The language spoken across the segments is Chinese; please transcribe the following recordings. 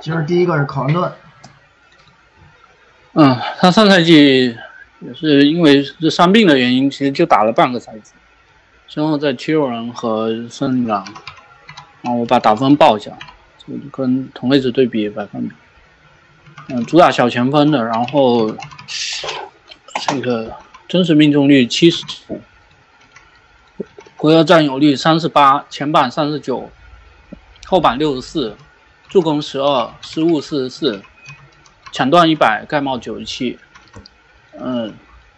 其实第一个是考文顿，嗯，他上赛季也是因为这伤病的原因，其实就打了半个赛季，之后在七六人和森林狼，然后我把打分报一下，就跟同位置对比百分比，嗯，主打小前锋的，然后这个真实命中率七十五，回合占有率三十八，前板三十九，后板六十四，助攻十二，失误四十四。抢断一百，盖帽九十七，嗯，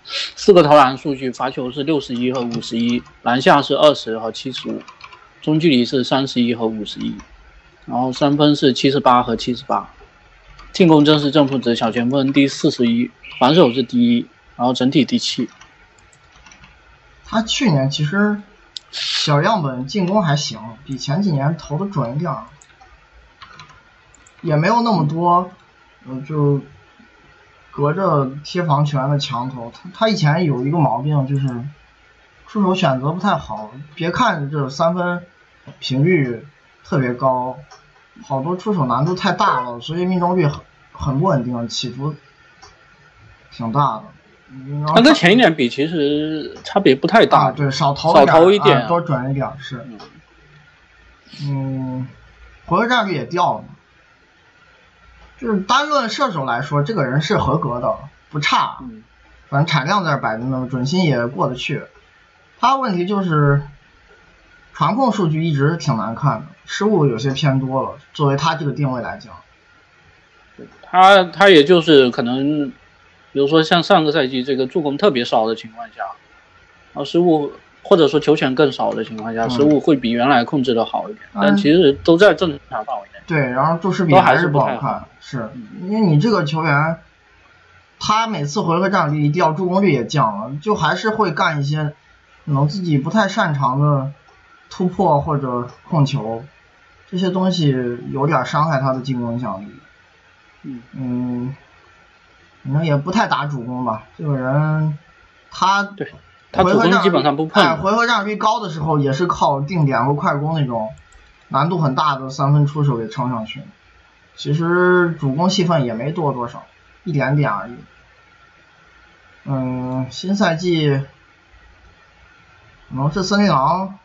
四个投篮数据，罚球是六十一和五十一，篮下是二十和七十五，中距离是三十一和五十一，然后三分是七十八和七十八，进攻正是正负值小前锋第四十一，防守是第一，然后整体第七。他去年其实小样本进攻还行，比前几年投的准一点，也没有那么多。嗯，就隔着贴防权的墙头，他他以前有一个毛病，就是出手选择不太好。别看这三分频率特别高，好多出手难度太大了，所以命中率很很不稳定，起伏挺大的。他跟前一点比，其实差别不太大。对，少投少投一点，多准一点是。嗯，回合占率也掉了。就是单论射手来说，这个人是合格的，不差。反正产量在这摆着呢，准心也过得去。他问题就是传控数据一直挺难看的，失误有些偏多了。作为他这个定位来讲，他他也就是可能，比如说像上个赛季这个助攻特别少的情况下，然后失误。或者说球权更少的情况下，失误会比原来控制的好一点，但其实都在正常范围内。对，然后注视比还是不好看，是因为你这个球员，他每次回合占有率掉，助攻率也降了，就还是会干一些可能自己不太擅长的突破或者控球，这些东西有点伤害他的进攻影响力。嗯嗯，反正也不太打主攻吧，这个人他对。他主攻基本上不碰，回合占有率高的时候也是靠定点和快攻那种难度很大的三分出手给撑上去。其实主攻戏份也没多多少，一点点而已。嗯，新赛季可能是森林狼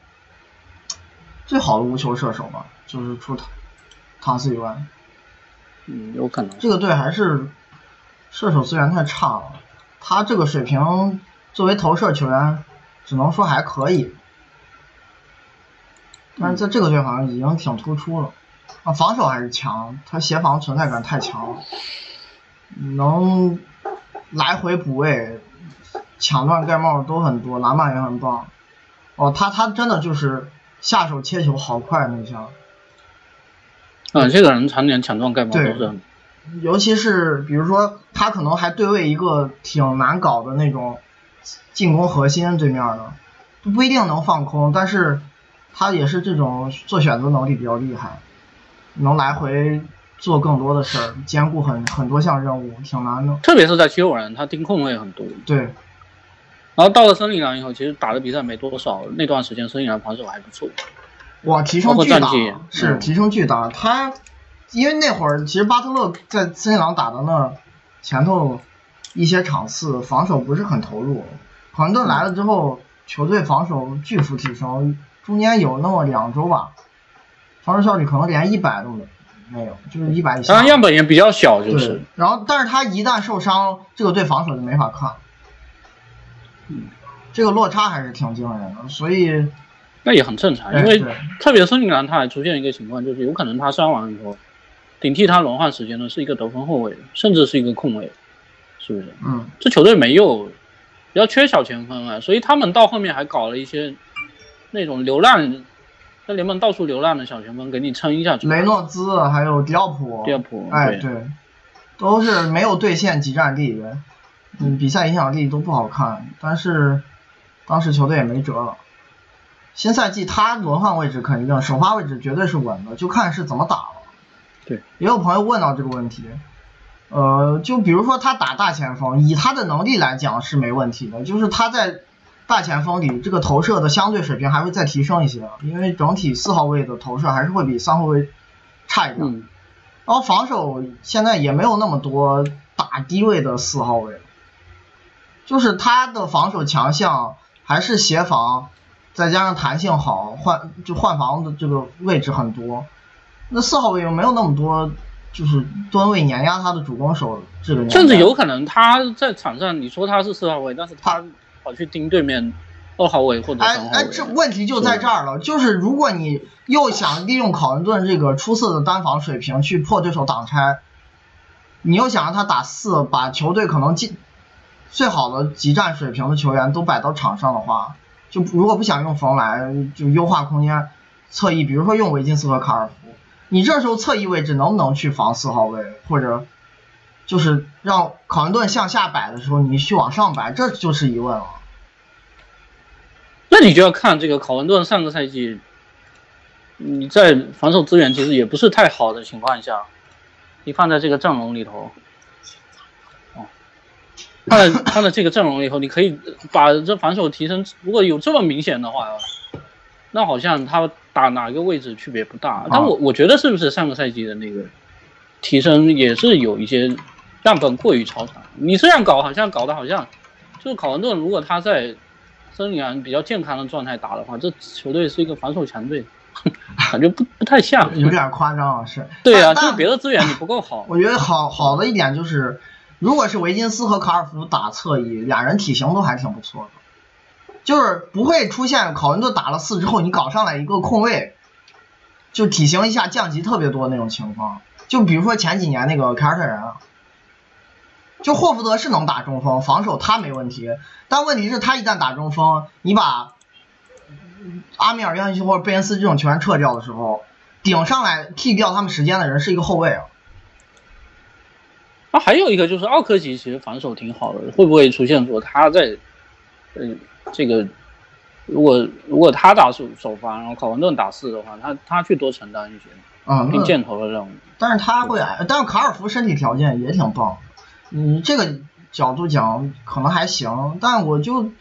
最好的无球射手吧，就是除唐唐斯以外。嗯，有可能。这个队还是射手资源太差了，他这个水平。作为投射球员，只能说还可以，但是在这个队好像已经挺突出了。啊，防守还是强，他协防存在感太强了，能来回补位、抢断盖帽都很多，篮板也很棒。哦，他他真的就是下手切球好快那下。嗯，这个人常年抢断盖帽都是。尤其是比如说他可能还对位一个挺难搞的那种。进攻核心对面的不一定能放空，但是他也是这种做选择能力比较厉害，能来回做更多的事儿，兼顾很很多项任务，挺难的。特别是在七六人，他盯控位很多。对。然后到了森林狼以后，其实打的比赛没多少，那段时间森林狼防守还不错。哇，提升巨大，是提升巨大。他因为那会儿其实巴特勒在森林狼打的那前头。一些场次防守不是很投入，考文顿来了之后，球队防守巨幅提升，中间有那么两周吧，防守效率可能连一百都没没有，就是一百以下。当然样本也比较小，就是。然后，但是他一旦受伤，这个队防守就没法看。嗯，这个落差还是挺惊人的，所以。那也很正常，因为特别森林狼他还出现一个情况，就是有可能他伤完以后，顶替他轮换时间的是一个得分后卫，甚至是一个控卫。是不是？嗯，这球队没有，比较缺小前锋啊，所以他们到后面还搞了一些那种流浪，在联盟到处流浪的小前锋给你撑一下。雷诺兹还有迪奥普，迪奥普，哎对，都是没有兑现集战力，嗯，比赛影响力都不好看，但是当时球队也没辙了。新赛季他轮换位置肯定，首发位置绝对是稳的，就看是怎么打了。对，也有朋友问到这个问题。呃，就比如说他打大前锋，以他的能力来讲是没问题的。就是他在大前锋里，这个投射的相对水平还会再提升一些，因为整体四号位的投射还是会比三号位差一点。然后防守现在也没有那么多打低位的四号位，就是他的防守强项还是协防，再加上弹性好，换就换防的这个位置很多。那四号位又没有那么多，就是吨位碾压他的主攻手这个。甚至有可能他在场上，你说他是四号位，但是他跑去盯对面二号位或者三号位。哎哎，这问题就在这儿了，就是如果你。又想利用考文顿这个出色的单防水平去破对手挡拆，你又想让他打四，把球队可能进最好的集战水平的球员都摆到场上的话，就如果不想用冯莱，就优化空间侧翼，比如说用维金斯和卡尔福，你这时候侧翼位置能不能去防四号位，或者就是让考文顿向下摆的时候你去往上摆，这就是疑问了。那你就要看这个考文顿上个赛季。你在防守资源其实也不是太好的情况下，你放在这个阵容里头，哦，放在放在这个阵容里头，你可以把这防守提升。如果有这么明显的话，那好像他打哪个位置区别不大。但我我觉得是不是上个赛季的那个提升也是有一些样本过于超常。你这样搞好像搞得好像就是考文顿，如果他在森林狼比较健康的状态打的话，这球队是一个防守强队。感觉不不太像，有点夸张啊是。对啊，就是别的资源你不够好。我觉得好好的一点就是，如果是维金斯和卡尔福打侧翼，俩人体型都还挺不错的，就是不会出现考文顿打了四之后你搞上来一个空位，就体型一下降级特别多那种情况。就比如说前几年那个凯尔特人，就霍福德是能打中锋，防守他没问题，但问题是，他一旦打中锋，你把。阿米尔、约翰逊或者贝恩斯这种球员撤掉的时候，顶上来替掉他们时间的人是一个后卫啊。那还有一个就是奥科吉，其实防守挺好的，会不会出现说他在，嗯，这个如果如果他打首首发，然后考文顿打四的话，他他去多承担一些啊，并箭头的任务。但是他会，但是卡尔福身体条件也挺棒，嗯，这个角度讲可能还行，但我就。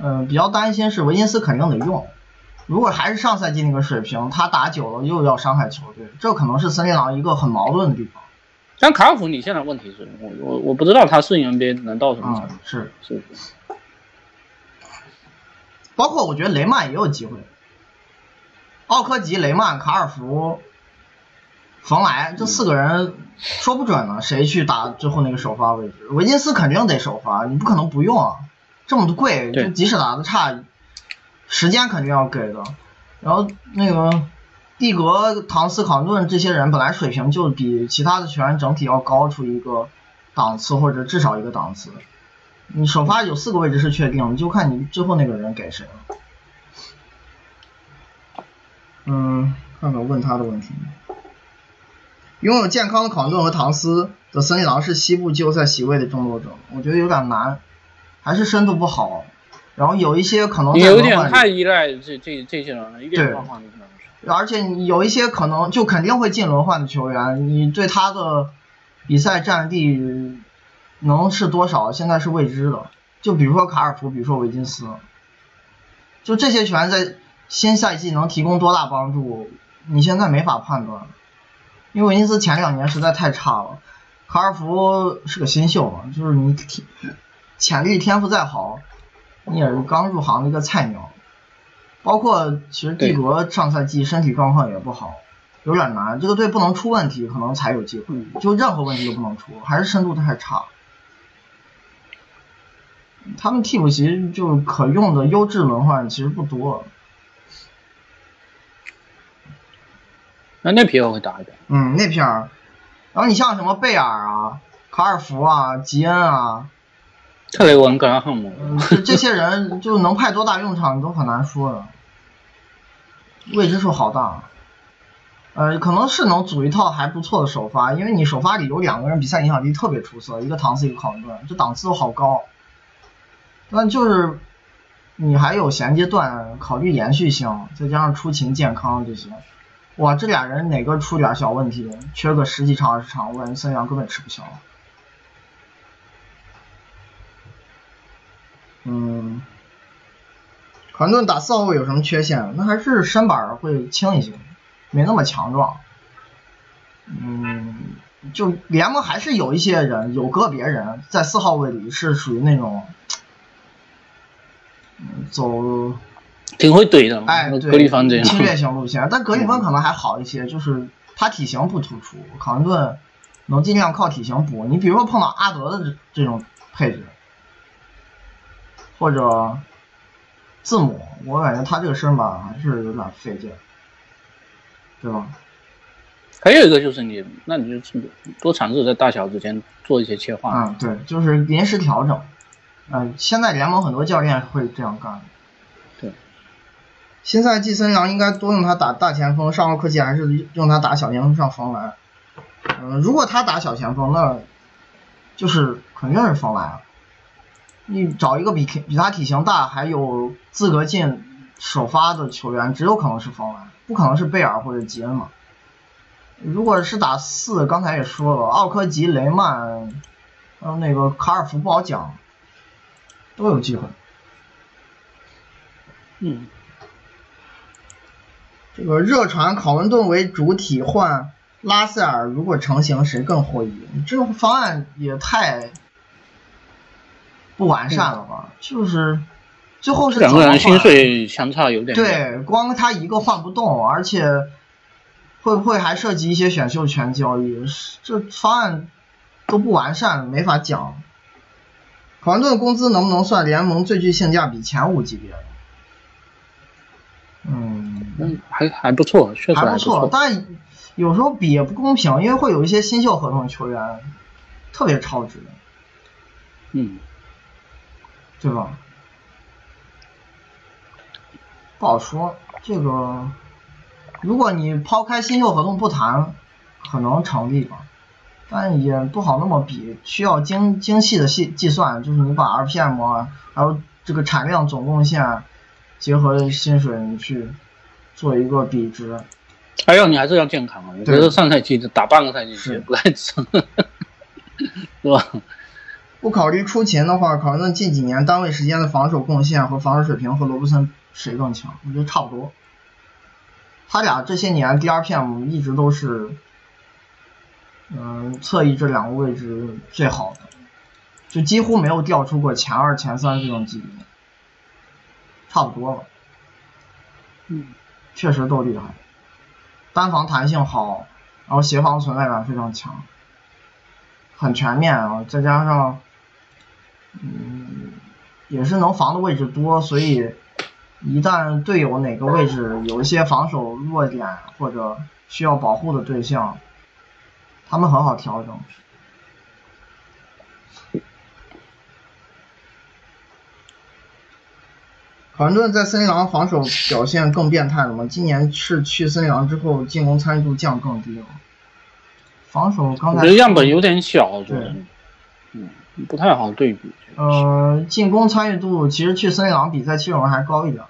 嗯，比较担心是维金斯肯定得用，如果还是上赛季那个水平，他打久了又要伤害球队，这可能是森林狼一个很矛盾的地方。但卡尔福，你现在问题是我我我不知道他适应 NBA 能到什么程度。是是。包括我觉得雷曼也有机会，奥科吉、雷曼、卡尔福、冯莱这四个人说不准呢，谁去打最后那个首发位置？维金斯肯定得首发，你不可能不用啊。这么贵，就即使打的差，时间肯定要给的。然后那个蒂格、唐斯、考顿这些人本来水平就比其他的球员整体要高出一个档次，或者至少一个档次。你首发有四个位置是确定，就看你最后那个人给谁了。嗯，看看问他的问题。拥有健康的考顿和唐斯的森林狼是西部季后赛席位的争夺者，我觉得有点难。还是深度不好，然后有一些可能有点太依赖这这这些人了，一点状况都不能而且你有一些可能就肯定会进轮换的球员，你对他的比赛战力能是多少，现在是未知的。就比如说卡尔福，比如说维金斯，就这些球员在新赛季能提供多大帮助，你现在没法判断，因为维金斯前两年实在太差了，卡尔福是个新秀嘛，就是你提。潜力天赋再好，你也是刚入行的一个菜鸟。包括其实蒂格上赛季身体状况也不好，有点难。这个队不能出问题，可能才有机会。就任何问题都不能出，还是深度太差。他们替补席就可用的优质轮换其实不多。那那批我会打一点。嗯，那片儿。然后你像什么贝尔啊、卡尔福啊、吉恩啊。特雷文、格拉汉姆，这些人就能派多大用场，你都很难说的，未知数好大。呃，可能是能组一套还不错的首发，因为你首发里有两个人比赛影响力特别出色，一个唐斯，一个考文顿，这档次都好高。那就是你还有衔接段，考虑延续性，再加上出勤健康这些，哇，这俩人哪个出点小问题，缺个十几场二十场，我感觉孙杨根本吃不消。嗯，考顿打四号位有什么缺陷？那还是身板会轻一些，没那么强壮。嗯，就联盟还是有一些人，有个别人在四号位里是属于那种，走挺会怼的，哎，格里芬这样侵略型路线，但格里芬可能还好一些，就是他体型不突出，考文顿能尽量靠体型补。你比如说碰到阿德的这这种配置，或者字母，我感觉他这个身吧还是有点费劲，对吧？还有一个就是你，那你就多尝试在大小之间做一些切换。嗯，对，就是临时调整。嗯，现在联盟很多教练会这样干。对。新赛季森杨应该多用他打大前锋，上奥科技还是用他打小前锋上防篮。嗯，如果他打小前锋，那就是肯定是防篮啊。你找一个比比他体型大还有资格进首发的球员，只有可能是防篮，不可能是贝尔或者吉恩嘛。如果是打四，刚才也说了，奥科吉、雷曼，还有那个卡尔福不好讲，都有机会。嗯，这个热传考文顿为主体换拉塞尔，如果成型，谁更获益？你这种方案也太不完善了吧？就是最后是两个人薪水相差有点对，光他一个换不动，而且。会不会还涉及一些选秀权交易？这方案都不完善，没法讲。考文顿工资能不能算联盟最具性价比前五级别？嗯，还还不错，确实还不错。但有时候比也不公平，因为会有一些新秀合同球员特别超值。嗯，对吧？不好说，这个。如果你抛开新秀合同不谈，可能成立吧，但也不好那么比，需要精精细的细计算，就是你把 RPM 还有这个产量总贡献结合薪水，你去做一个比值。还有你还是要健康啊，我觉得上赛季打半个赛季是不太成，是吧？不考虑出勤的话，考伦近几年单位时间的防守贡献和防守水平和罗布森谁更强？我觉得差不多。他俩这些年 DRPM 一直都是，嗯，侧翼这两个位置最好的，就几乎没有掉出过前二、前三这种级别，差不多了。嗯，确实都厉害，单防弹性好，然后协防存在感非常强，很全面啊，再加上，嗯，也是能防的位置多，所以。一旦队友哪个位置有一些防守弱点或者需要保护的对象，他们很好调整。考文顿在森林狼防守表现更变态了吗？今年是去森林狼之后进攻参与度降更低了。防守刚才样本有点小，对，嗯，不太好对比。呃，进攻参与度其实去森林狼比在七六人还高一点。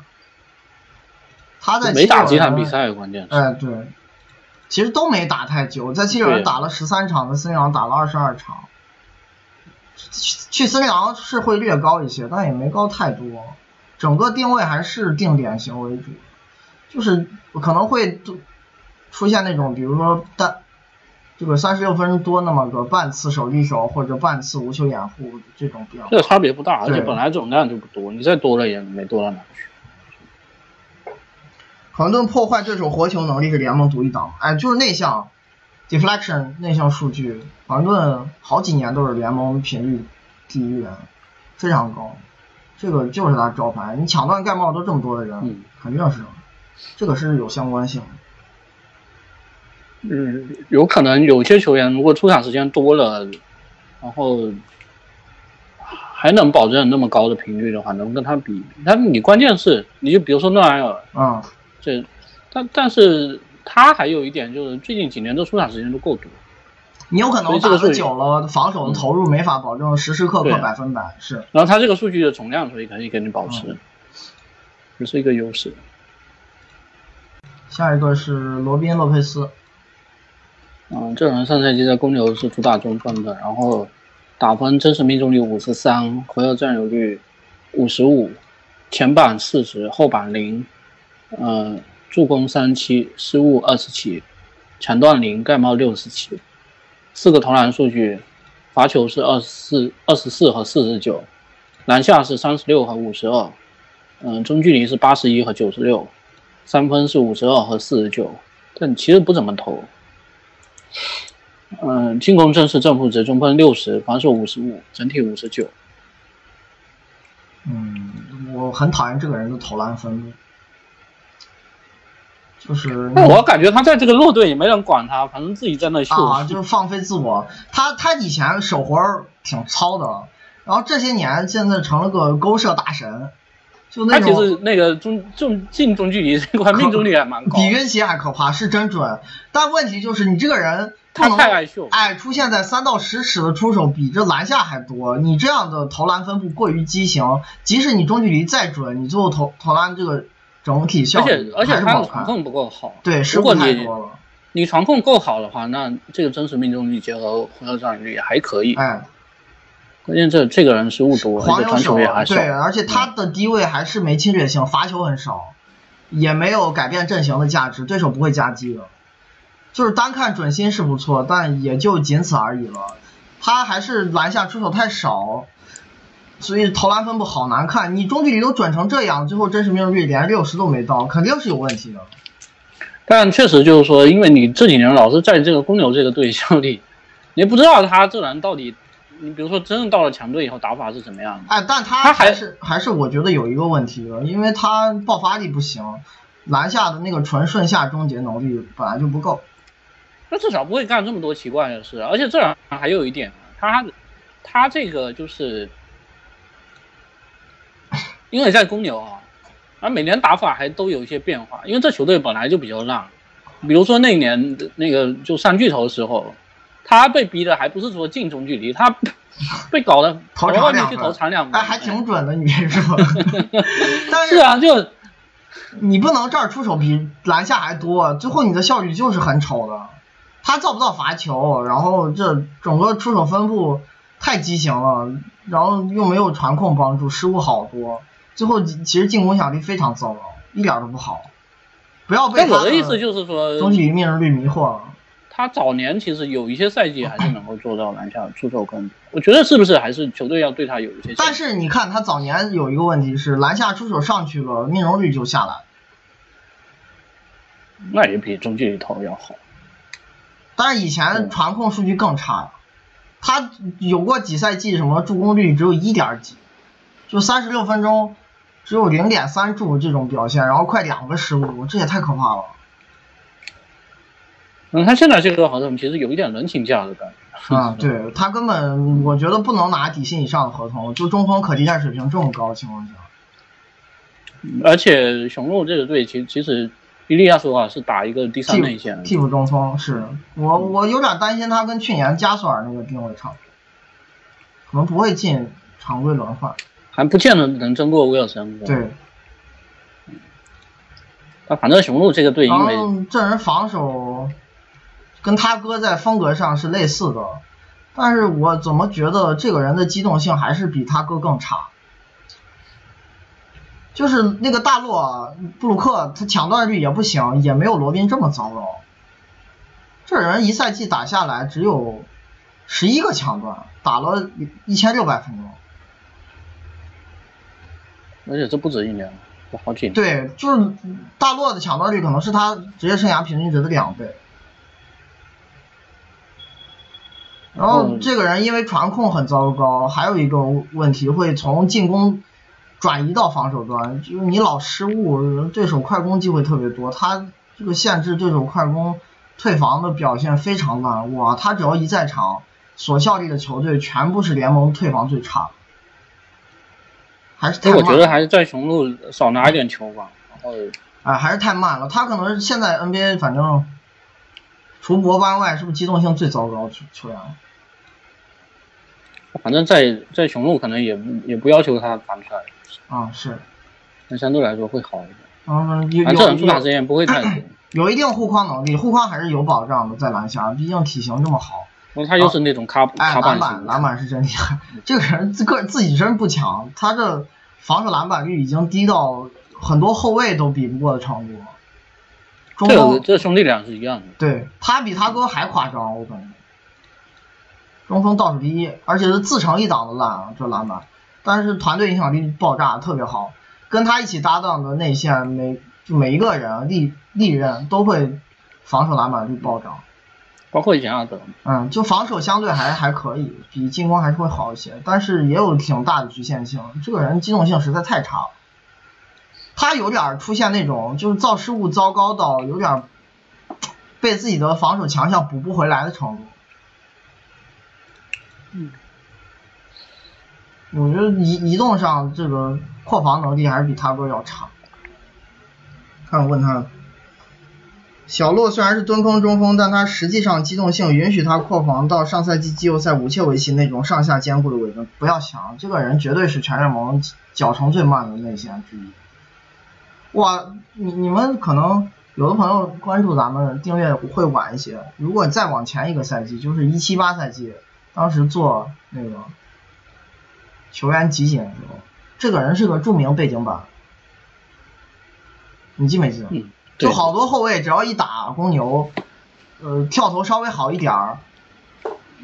他在没打几场比赛，关键是。哎，对，其实都没打太久，在七六人打了十三场，在森林狼打了二十二场。去森林狼是会略高一些，但也没高太多。整个定位还是定点型为主，就是可能会出现那种，比如说单这个三十六分多那么个半次手递手或者半次无球掩护这种比较。这个差别不大，而且本来总量就不多，你再多了也没多到哪去。考文顿破坏对手活球能力是联盟独一档，哎，就是内项，deflection 内项数据，考文顿好几年都是联盟频率第一人，非常高，这个就是他招牌。你抢断盖帽都这么多的人，肯定是，这个是有相关性。嗯，有可能有些球员如果出场时间多了，然后还能保证那么高的频率的话，能跟他比。但你关键是，你就比如说诺埃尔，嗯。这，但但是他还有一点就是最近几年的出场时间都够多，你有可能打的久了，防守的投入没法保证时时刻刻百分百是。然后他这个数据的总量，所以可以给你保持，这是一个优势。下一个是罗宾洛佩斯，嗯，这人上赛季在公牛是主打中锋的，然后打分真实命中率五十三，回合占有率五十五，前板四十，后板零。呃，助攻三七，失误二十七，抢断零，盖帽六十七，四个投篮数据，罚球是二十四、二十四和四十九，篮下是三十六和五十二，嗯，中距离是八十一和九十六，三分是五十二和四十九，但其实不怎么投。嗯，进攻正是正负值，中分六十，防守五十五，整体五十九。嗯，我很讨厌这个人的投篮分布。就是，我感觉他在这个弱队也没人管他，反正自己在那秀。啊，就是放飞自我。他他以前手活挺糙的，然后这些年现在成了个勾射大神。就那种。他其实那个中中近中距离这块命中率还蛮高。比约奇还可怕，是真准。但问题就是你这个人他太爱秀，哎，出现在三到十尺的出手比这篮下还多。你这样的投篮分布过于畸形，即使你中距离再准，你最后投投篮这个。整体效果而且而且他的传控不够好，对，失误太多了你传控够好的话，那这个真实命中率结合回合占有率也还可以。哎，关键这这个人失误多，而且传球也还少。对，而且他的低位还是没侵略性，罚球很少，也没有改变阵型的价值，对手不会夹击的。就是单看准心是不错，但也就仅此而已了。他还是篮下出手太少。所以投篮分布好难看，你中距离都转成这样，最后真实命中率连六十都没到，肯定是有问题的。但确实就是说，因为你这几年老是在这个公牛这个队效力，你不知道他这人到底，你比如说真正到了强队以后打法是怎么样的。哎，但他还是还是我觉得有一个问题的，因为他爆发力不行，篮下的那个纯顺下终结能力本来就不够。那至少不会干这么多奇怪的事，而且这人还有一点，他他这个就是。因为在公牛啊，啊每年打法还都有一些变化，因为这球队本来就比较烂。比如说那年那个就三巨头的时候，他被逼的还不是说近中距离，他 被搞得投外面去投长两分，哎，还挺准的，你别说。但是啊，就你不能这儿出手比篮下还多，最后你的效率就是很丑的。他造不到罚球，然后这整个出手分布太畸形了，然后又没有传控帮助，失误好多。最后其实进攻效率非常糟糕，一点都不好。不要被我的意思就是说，中距离命中率迷惑了。他早年其实有一些赛季还是能够做到篮下出手更，我觉得是不是还是球队要对他有一些。但是你看他早年有一个问题是篮下出手上去了，命中率就下来。那也比中距离投要好。但是以前传控数据更差，他有过几赛季什么助攻率只有一点几。就三十六分钟，只有零点三助这种表现，然后快两个失误，这也太可怕了。嗯，他现在这个合同其实有一点人情价的感觉。啊，对他根本我觉得不能拿底薪以上的合同，就中锋可替代水平这么高的情况下。而且雄鹿这个队其其实伊利亚说话是打一个第三内线，替补中锋是我我有点担心他跟去年加索尔那个定位差，可能不会进常规轮换。还不见得能争过威尔森。对，他反正雄鹿这个队，因为这人防守跟他哥在风格上是类似的，但是我怎么觉得这个人的机动性还是比他哥更差。就是那个大洛布鲁克，他抢断率也不行，也没有罗宾这么糟糕。这人一赛季打下来只有十一个抢断，打了一千六百分钟。而且这不止一年，这好几年。对，就是大洛的抢断率可能是他职业生涯平均值的两倍。然后这个人因为传控很糟糕，还有一个问题会从进攻转移到防守端，就是你老失误，对手快攻机会特别多，他这个限制对手快攻退防的表现非常烂。哇，他只要一在场，所效力的球队全部是联盟退防最差。还是太我觉得还是在雄鹿少拿一点球吧，然后，啊，还是太慢了。他可能是现在 NBA 反正，除博班外，是不是机动性最糟糕球球员？反正，在在雄鹿可能也也不要求他传出来。啊，是。那相对来说会好一点。嗯，有有出场时间不会太多。有一定护框能力，护框还是有保障的，在篮下，毕竟体型这么好。他又是那种卡卡板篮板，篮板是真厉害。这个人自个自己真不强，他这防守篮板率已经低到很多后卫都比不过的程度中。这这兄弟俩是一样的。对他比他哥还夸张，我感觉。中锋倒数第一，而且是自成一档的烂啊，这篮板，但是团队影响力爆炸，特别好。跟他一起搭档的内线每就每一个人历历任都会防守篮板率暴涨，包括以前阿德。嗯，就防守相对还还可以，比进攻还是会好一些，但是也有挺大的局限性。这个人机动性实在太差了，他有点出现那种就是造失误糟糕到有点被自己的防守强项补不回来的程度。嗯。我觉得移移动上这个破防能力还是比他哥要差。看我问他，小洛虽然是蹲坑中锋，但他实际上机动性允许他扩防到上赛季季后赛无切维奇那种上下兼顾的位置。不要想，这个人绝对是全联盟脚程最慢的内线之一。哇，你你们可能有的朋友关注咱们订阅会晚一些，如果再往前一个赛季，就是一七八赛季，当时做那个。球员集锦的时候，这个人是个著名背景板，你记没记得？就好多后卫只要一打公牛，呃，跳投稍微好一点儿，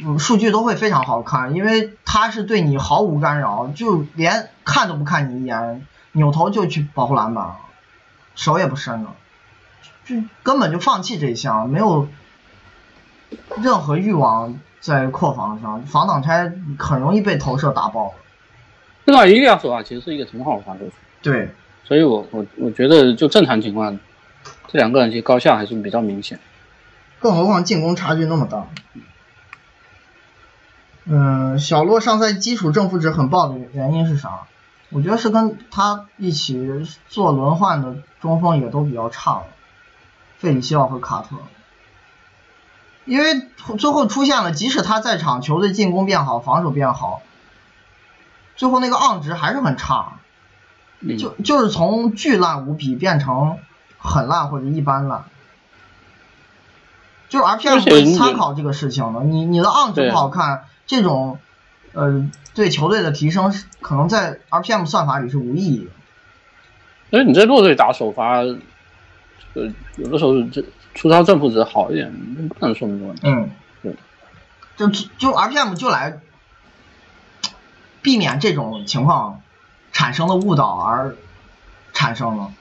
嗯，数据都会非常好看，因为他是对你毫无干扰，就连看都不看你一眼，扭头就去保护篮板，手也不伸了，就根本就放弃这一项，没有任何欲望在扩防上，防挡拆很容易被投射打爆。这个伊利亚索啊，其实是一个挺好的防守。对，所以我我我觉得就正常情况，这两个人其实高下还是比较明显。更何况进攻差距那么大。嗯，小洛上赛季基础正负值很爆的原因是啥？我觉得是跟他一起做轮换的中锋也都比较差了，费里西奥和卡特。因为最后出现了，即使他在场，球队进攻变好，防守变好。最后那个 on 值还是很差，就就是从巨烂无比变成很烂或者一般烂，就是 RPM 会参考这个事情的。你你的 on 值不好看，这种呃对球队的提升可能在 RPM 算法里是无意义的。所以你在弱队打首发，呃有的时候这出招正负值好一点，不能说明问题。嗯，对，就就 RPM 就来。避免这种情况产生的误导而产生了。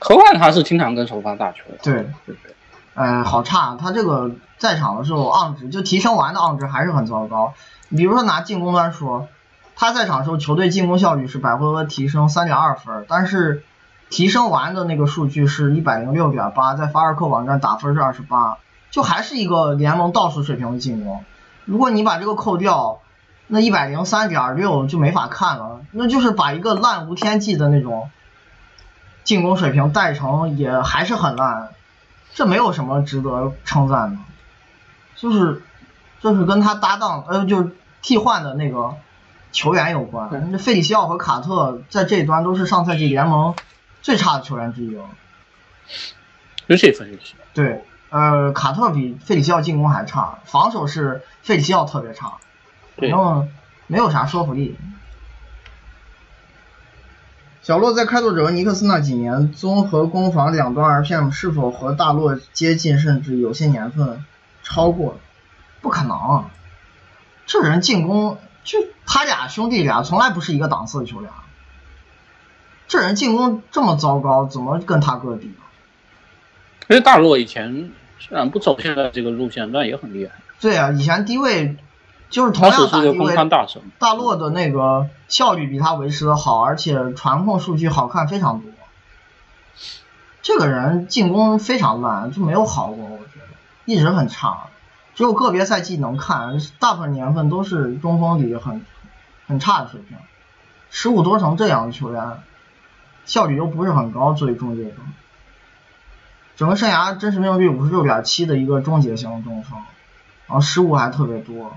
何况他是经常跟首发打球。对对对。呃，好差，他这个在场的时候 on 值就提升完的 on 值还是很糟糕。比如说拿进攻端说，他在场的时候球队进攻效率是百回合提升三点二分，但是提升完的那个数据是一百零六点八，在法尔克网站打分是二十八，就还是一个联盟倒数水平的进攻。如果你把这个扣掉。那一百零三点六就没法看了，那就是把一个烂无天际的那种进攻水平带成也还是很烂，这没有什么值得称赞的，就是就是跟他搭档呃就是替换的那个球员有关，那费里西奥和卡特在这一端都是上赛季联盟最差的球员之一了，尤其费里西奥。对，呃，卡特比费里西奥进攻还差，防守是费里西奥特别差。然后没有啥说服力。小洛在开拓者和尼克斯那几年，综合攻防两端 RPM 是否和大洛接近，甚至有些年份超过？不可能，这人进攻就他俩兄弟俩从来不是一个档次的球员。这人进攻这么糟糕，怎么跟他哥比？因为大洛以前虽然不走现在这个路线，但也很厉害。对啊，以前低位。就是同样打低位，大洛的那个效率比他维持的好，而且传控数据好看非常多。这个人进攻非常烂，就没有好过，我觉得一直很差，只有个别赛季能看，大部分年份都是中锋里很很差的水平。十五多成这样的球员，效率又不是很高，作为终结者，整个生涯真实命中率五十六点七的一个终结型中锋，然后失误还特别多。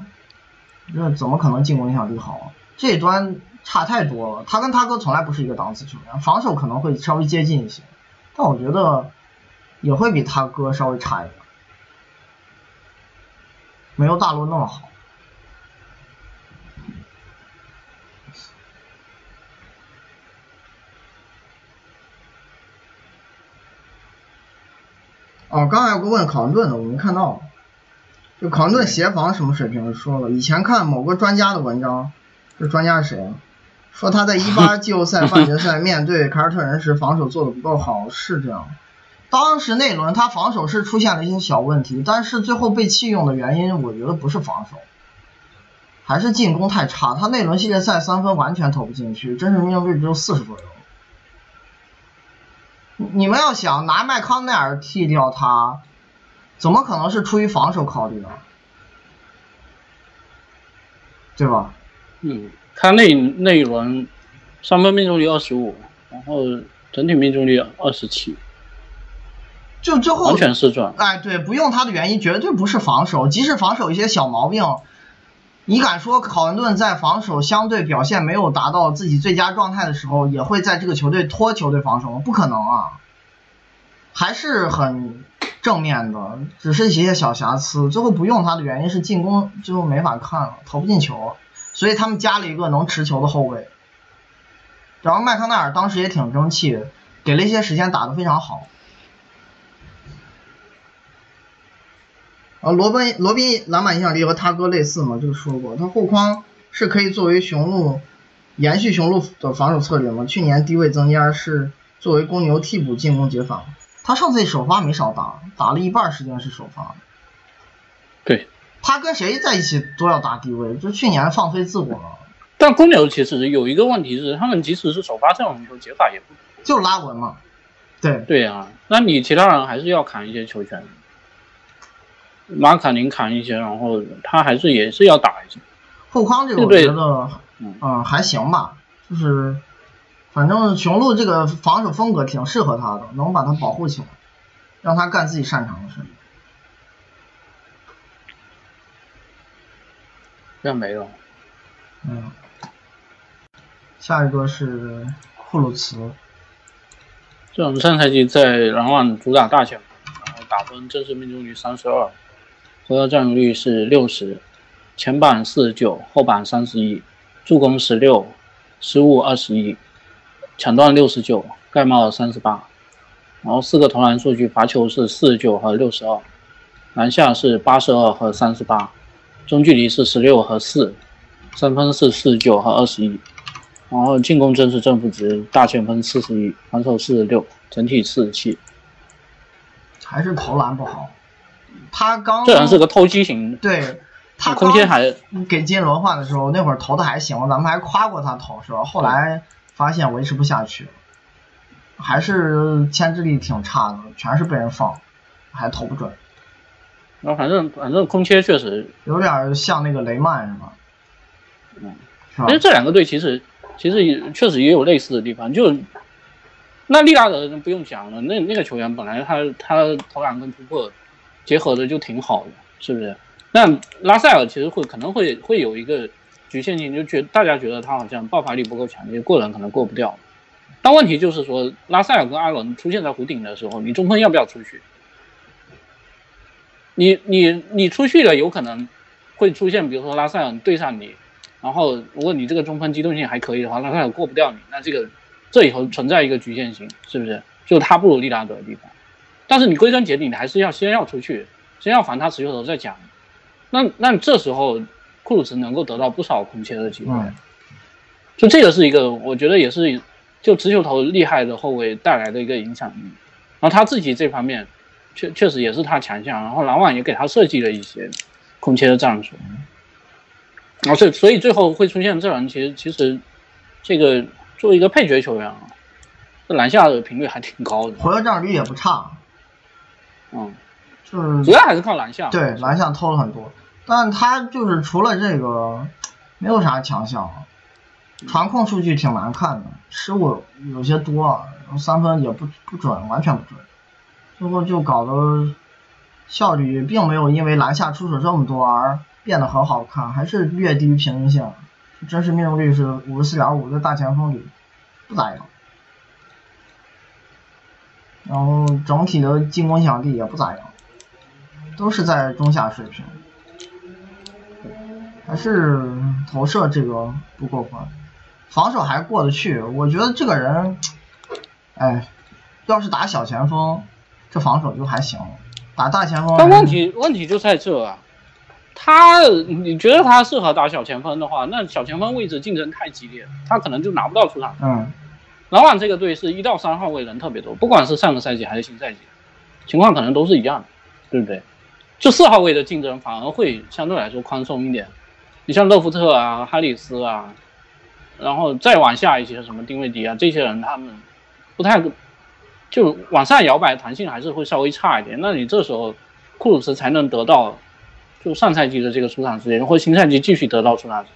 那怎么可能进攻影响力好啊？这一端差太多了。他跟他哥从来不是一个档次球员，防守可能会稍微接近一些，但我觉得也会比他哥稍微差一点，没有大陆那么好。哦，刚才有个问考恩顿的，我没看到。就考文顿协防什么水平？说了，以前看某个专家的文章，这专家是谁啊？说他在一八 季后赛半决赛面对凯尔特人时防守做的不够好，是这样。当时那轮他防守是出现了一些小问题，但是最后被弃用的原因，我觉得不是防守，还是进攻太差。他那轮系列赛三分完全投不进去，真实命中率只有四十左右。你们要想拿麦康奈尔替掉他，怎么可能是出于防守考虑呢？对吧？嗯，他那那一轮三分命中率二十五，然后整体命中率二十七。就最后完全是转，哎，对，不用他的原因绝对不是防守，即使防守一些小毛病，你敢说考文顿在防守相对表现没有达到自己最佳状态的时候，也会在这个球队拖球队防守吗？不可能啊，还是很正面的，只是一些小瑕疵。最后不用他的原因是进攻最后没法看了，投不进球，所以他们加了一个能持球的后卫。然后麦康奈尔当时也挺争气，给了一些时间，打得非常好。啊，罗宾罗宾篮板影响力和他哥类似嘛，就说过，他后框是可以作为雄鹿延续雄鹿的防守策略嘛。去年低位增压是作为公牛替补进攻解法。他上次首发没少打，打了一半时间是首发。对。他跟谁在一起都要打低位，就去年放飞自我了。但公牛其实有一个问题是，他们即使是首发阵容，解法也不就拉文嘛。对。对啊，那你其他人还是要砍一些球权。马卡宁砍一些，然后他还是也是要打一些。后康这个我觉得，嗯，还行吧，就是反正雄鹿这个防守风格挺适合他的，能把他保护起来，让他干自己擅长的事。这没了。嗯。下一个是库鲁茨。这种上赛季在篮网主打大前锋，然后打分正式命中率三十二。投篮占有率是六十，前板四十九，后板三十一，助攻十六，失误二十一，抢断六十九，盖帽三十八，然后四个投篮数据，罚球是四十九和六十二，篮下是八十二和三十八，中距离是十六和四，三分是四十九和二十一，然后进攻真是正负值，大前锋四十一，防守四十六，整体四十七，还是投篮不好。他刚这人是个偷鸡型，对，他空间还给金轮换的时候，那会儿投的还行，咱们还夸过他投是吧？后来发现维持不下去，还是牵制力挺差的，全是被人放，还投不准。那反正反正空切确实有点像那个雷曼是吧？嗯，其实这两个队其实其实也确实也有类似的地方，就那利拉德不用讲了，那那个球员本来他他投篮跟突破。结合的就挺好的，是不是？那拉塞尔其实会可能会会有一个局限性，就觉大家觉得他好像爆发力不够强，烈，过人可能过不掉。但问题就是说，拉塞尔跟阿伦出现在弧顶的时候，你中锋要不要出去？你你你出去了，有可能会出现，比如说拉塞尔对上你，然后如果你这个中锋机动性还可以的话，拉塞尔过不掉你，那这个这以后存在一个局限性，是不是？就他不如利拉德的地方。但是你归根结底，你还是要先要出去，先要防他持球头再讲。那那这时候库鲁茨能够得到不少空切的机会，就这个是一个我觉得也是就直球头厉害的后卫带来的一个影响力。然后他自己这方面确确实也是他强项，然后篮网也给他设计了一些空切的战术。然后，所以所以最后会出现这人，其实其实这个作为一个配角球员啊，这篮下的频率还挺高的，回合占有率也不差。嗯，就是主要还是靠篮下，对篮下偷了很多，但他就是除了这个没有啥强项，传控数据挺难看的，失误有些多，然后三分也不不准，完全不准，最后就搞得效率并没有因为篮下出手这么多而变得很好看，还是略低于平均线，真实命中率是五十四点五，在大前锋里不咋样。然后整体的进攻影响力也不咋样，都是在中下水平，还是投射这个不过关，防守还过得去。我觉得这个人，哎，要是打小前锋，这防守就还行。打大前锋。但问题问题就在这啊，他你觉得他适合打小前锋的话，那小前锋位置竞争太激烈，他可能就拿不到出场。嗯。篮网这个队是一到三号位人特别多，不管是上个赛季还是新赛季，情况可能都是一样的，对不对？就四号位的竞争反而会相对来说宽松一点。你像勒夫特啊、哈里斯啊，然后再往下一些什么丁威迪啊，这些人他们不太就往上摇摆，弹性还是会稍微差一点。那你这时候库鲁斯才能得到就上赛季的这个出场时间，或新赛季继续得到出场时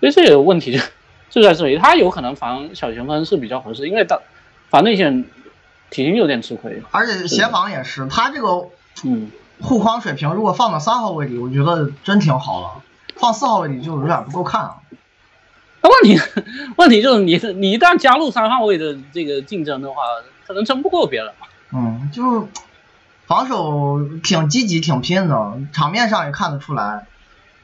间。所以这个问题就。就 在这里，他有可能防小前锋是比较合适，因为他防内线体型有点吃亏，而且协防也是。他这个嗯护框水平，如果放到三号位里，我觉得真挺好了。放四号位里就有点不够看啊。那问题 问题就是你你一旦加入三号位的这个竞争的话，可能争不过别人。嗯，就防守挺积极、挺拼的，场面上也看得出来，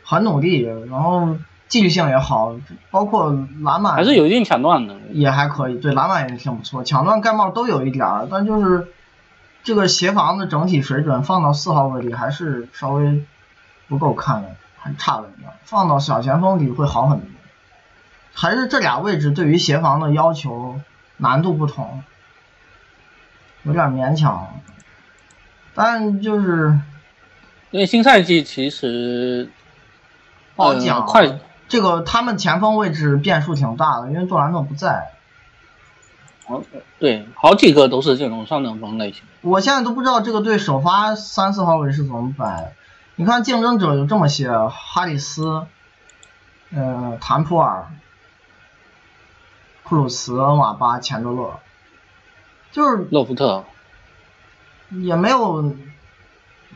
很努力，然后。纪律性也好，包括篮板还是有一定抢断的，也还可以。对，篮板也挺不错，抢断盖帽都有一点儿，但就是这个协防的整体水准放到四号位里还是稍微不够看的，还差了一点。放到小前锋里会好很多，还是这俩位置对于协防的要求难度不同，有点勉强。但就是因为新赛季其实不好讲，快。这个他们前锋位置变数挺大的，因为杜兰特不在。哦，对，好几个都是这种上等锋类型。我现在都不知道这个队首发三四号位是怎么摆。你看竞争者有这么些：哈里斯、呃，坦普尔、库鲁茨、恩瓦巴、钱德勒，就是洛夫特，也没有。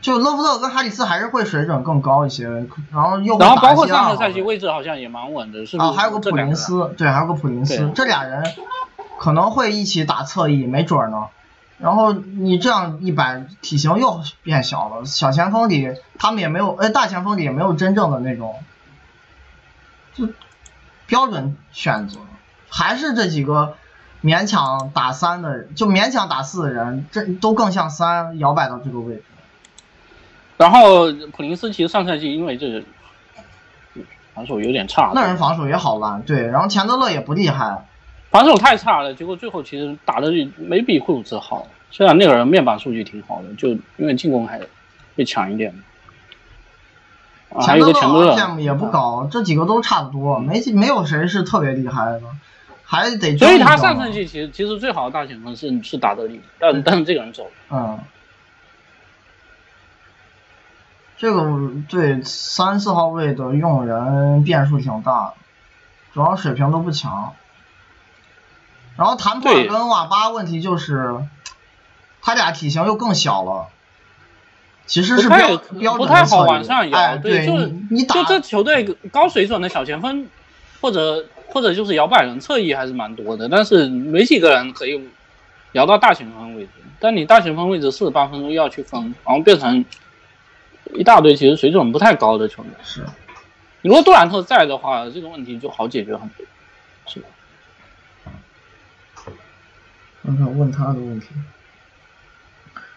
就勒夫特跟哈里斯还是会水准更高一些，然后又然后包括上个赛季位置好像也蛮稳的，是啊，还有个普林斯，对，还有个普林斯，这俩人可能会一起打侧翼，没准呢。然后你这样一摆，体型又变小了。小前锋里他们也没有，哎，大前锋里也没有真正的那种，就标准选择，还是这几个勉强打三的，就勉强打四的人，这都更像三摇摆到这个位置。然后普林斯其实上赛季因为这个防守有点差，那人防守也好烂，对。然后钱德勒也不厉害，防守太差了，结果最后其实打的没比库鲁兹好。虽然那个人面板数据挺好的，就因为进攻还会强一点。还有个钱德勒也不高，这几个都差不多，没没有谁是特别厉害的，还得。所以他上赛季其实其实最好的大前锋是是达德利，但但是这个人走了。嗯。这个对三四号位的用人变数挺大的，主要水平都不强。然后坦普尔跟瓦巴问题就是，他俩体型又更小了，其实是标标准不太好往上摇。对，就是你就这球队高水准的小前锋，或者或者就是摇摆人侧翼还是蛮多的，但是没几个人可以摇到大前锋位置。但你大前锋位置四十八分钟要去分，然后变成。一大堆其实水准不太高的球员，是。如果杜兰特在的话，这个问题就好解决很多，是吧？看看问他的问题。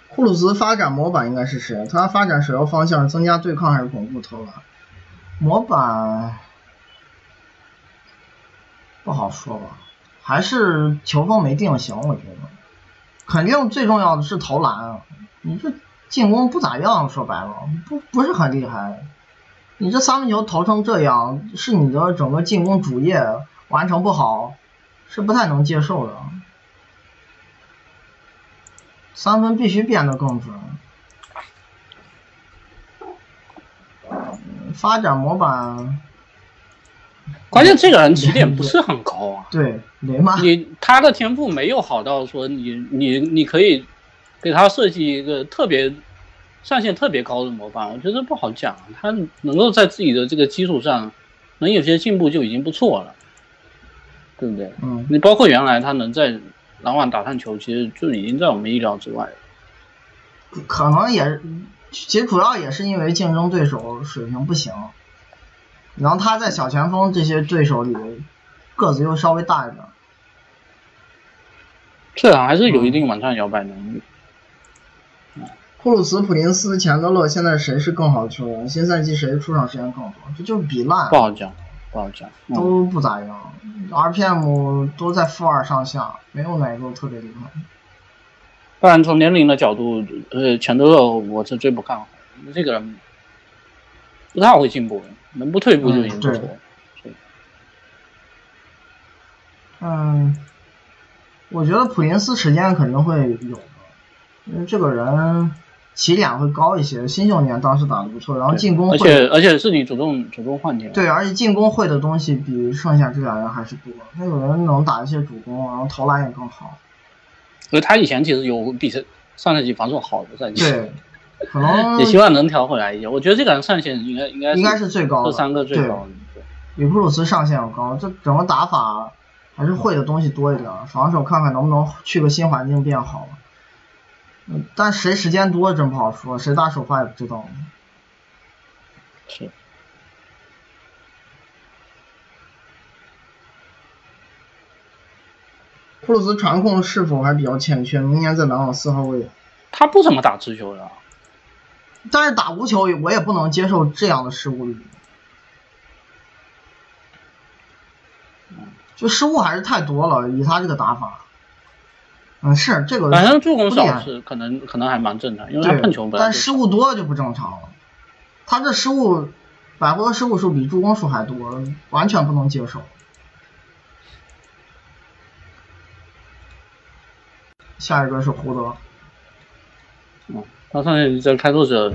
库鲁兹发展模板应该是谁？他发展首要方向是增加对抗还是巩固投篮？模板不好说吧，还是球风没定型，我觉得。肯定最重要的是投篮！你这。进攻不咋样，说白了，不不是很厉害。你这三分球投成这样，是你的整个进攻主业完成不好，是不太能接受的。三分必须变得更准。发展模板，关键这个人起点不是很高啊。对，雷曼，你他的天赋没有好到说你你你可以。给他设计一个特别上限特别高的模板，我觉得不好讲。他能够在自己的这个基础上能有些进步就已经不错了，对不对？嗯。你包括原来他能在篮网打探球，其实就已经在我们意料之外了。可能也，其实主要也是因为竞争对手水平不行，然后他在小前锋这些对手里个子又稍微大一点。这还是有一定往上摇摆能力。库鲁斯、普林斯、钱德勒，现在谁是更好的球员？新赛季谁出场时间更多？这就是比烂。不好讲，不好讲，都不咋样。RPM 都在负二上下，没有哪个特别厉害。当然，从年龄的角度，呃，钱德勒我是最不看好，这个人不太会进步，能不退步就已经不错。嗯，我觉得普林斯时间肯定会有的，因为这个人起点会高一些。新秀年当时打的不错，然后进攻而且而且是你主动主动换进对，而且进攻会的东西比剩下这俩人还是多。那有人能打一些主攻，然后投篮也更好。所以他以前其实有比上上赛季防守好的赛季，对，可能 也希望能调回来一些。我觉得这个人上限应该应该应该是最高的，这三个最高的，比普鲁斯上限要高。这整个打法。还是会的东西多一点，防守看看能不能去个新环境变好。嗯，但谁时间多真不好说，谁打首发也不知道。是。库鲁斯传控是否还比较欠缺？明年在篮网四号位。他不怎么打直球的。但是打无球我也不能接受这样的失误率。就失误还是太多了，以他这个打法，嗯，是这个。反正助攻少是可能可能还蛮正常，因为他碰球但失误多就不正常了。他这失误，百回合失误数比助攻数还多，完全不能接受。下一个是胡德。嗯，他上面在开拓者，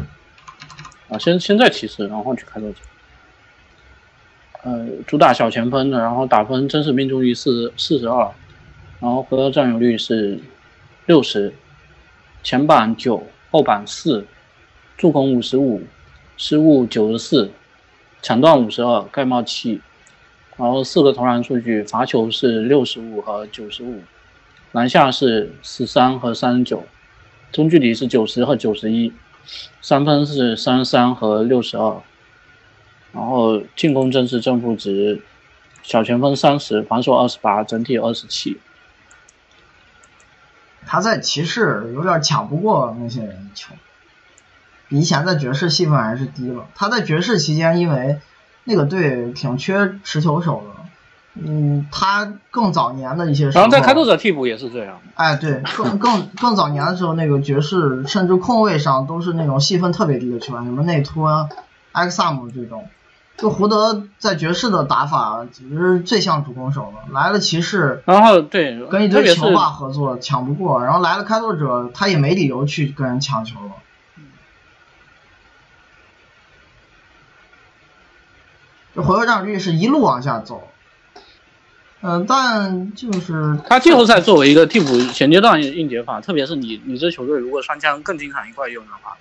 啊，先先在骑士，然后去开拓者。呃，主打小前锋的，然后打分真实命中率四四十二，然后回合占有率是六十，前板九，后板四，助攻五十五，失误九十四，抢断五十二，盖帽七，然后四个投篮数据，罚球是六十五和九十五，篮下是十三和三十九，中距离是九十和九十一，三分是三十三和六十二。然后进攻正是正负值，小前锋三十，防守二十八，整体二十七。他在骑士有点抢不过那些人球，比以前在爵士戏份还是低了。他在爵士期间，因为那个队挺缺持球手的，嗯，他更早年的一些时候，然后在开拓者替补也是这样。哎，对，更更更早年的时候，那个爵士甚至控卫上都是那种戏份特别低的球员，什么内托、埃克萨姆这种。就胡德在爵士的打法其实最像主攻手了，来了骑士，然后对跟一堆球霸合作抢不过，然后来了开拓者，他也没理由去跟人抢球了。这回合占有率是一路往下走，嗯，但就是他季后赛作为一个替补前阶段硬解法，特别是你你这球队如果双枪更经常一块用的话。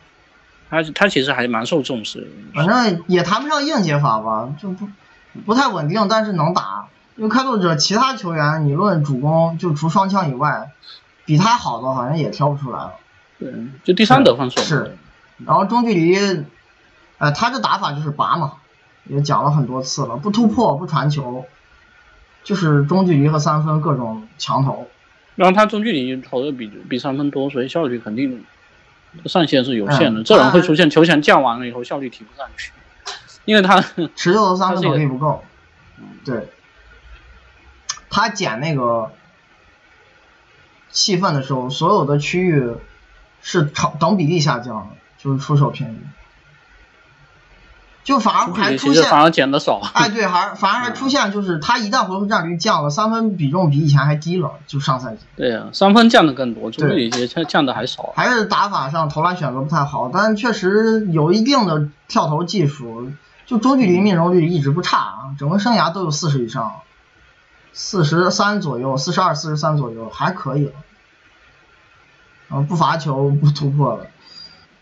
他他其实还蛮受重视，反正也谈不上硬解法吧，就不不太稳定，但是能打。因为开拓者其他球员，你论主攻，就除双枪以外，比他好的好像也挑不出来了。对，就第三得分手。是，然后中距离，呃，他的打法就是拔嘛，也讲了很多次了，不突破不传球，就是中距离和三分各种强投。然后他中距离投的比比三分多，所以效率肯定。上限是有限的，这种会出现球权降完了以后效率提不上去，因为他 持球的三分能力不够。对，他捡那个气氛的时候，所有的区域是成等比例下降的，就是出手频率。就反而还出现，反而减的少。哎，对，还反而还出现，就是他一旦回合占率降了，三分比重比以前还低了，就上赛季。对呀，三分降的更多，中距离降降的还少。还是打法上投篮选择不太好，但确实有一定的跳投技术，就中距离命中率一直不差啊，整个生涯都有四十以上，四十三左右，四十二、四十三左右还可以了。嗯，不罚球，不突破了，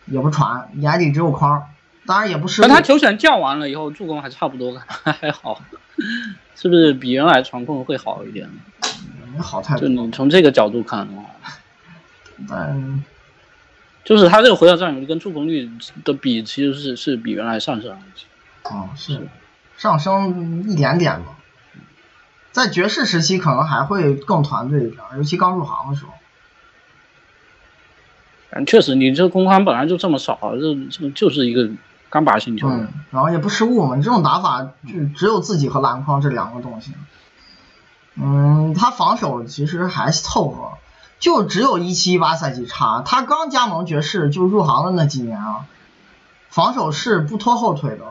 也不传，眼里只有框。当然也不是，但他球权降完了以后，助攻还差不多，还好，是不是比原来传控会好一点？好太多。就你从这个角度看的话，但就是他这个回到占有率跟助攻率的比，其实是是比原来上升了一些。哦，是上升一点点吧。在爵士时期可能还会更团队一点，尤其刚入行的时候。嗯，确实，你这攻宽本来就这么少，这这就是一个干拔星球。嗯，然后也不失误嘛，你这种打法就只有自己和篮筐这两个东西。嗯，他防守其实还凑合，就只有一七一八赛季差。他刚加盟爵士就入行的那几年啊，防守是不拖后腿的。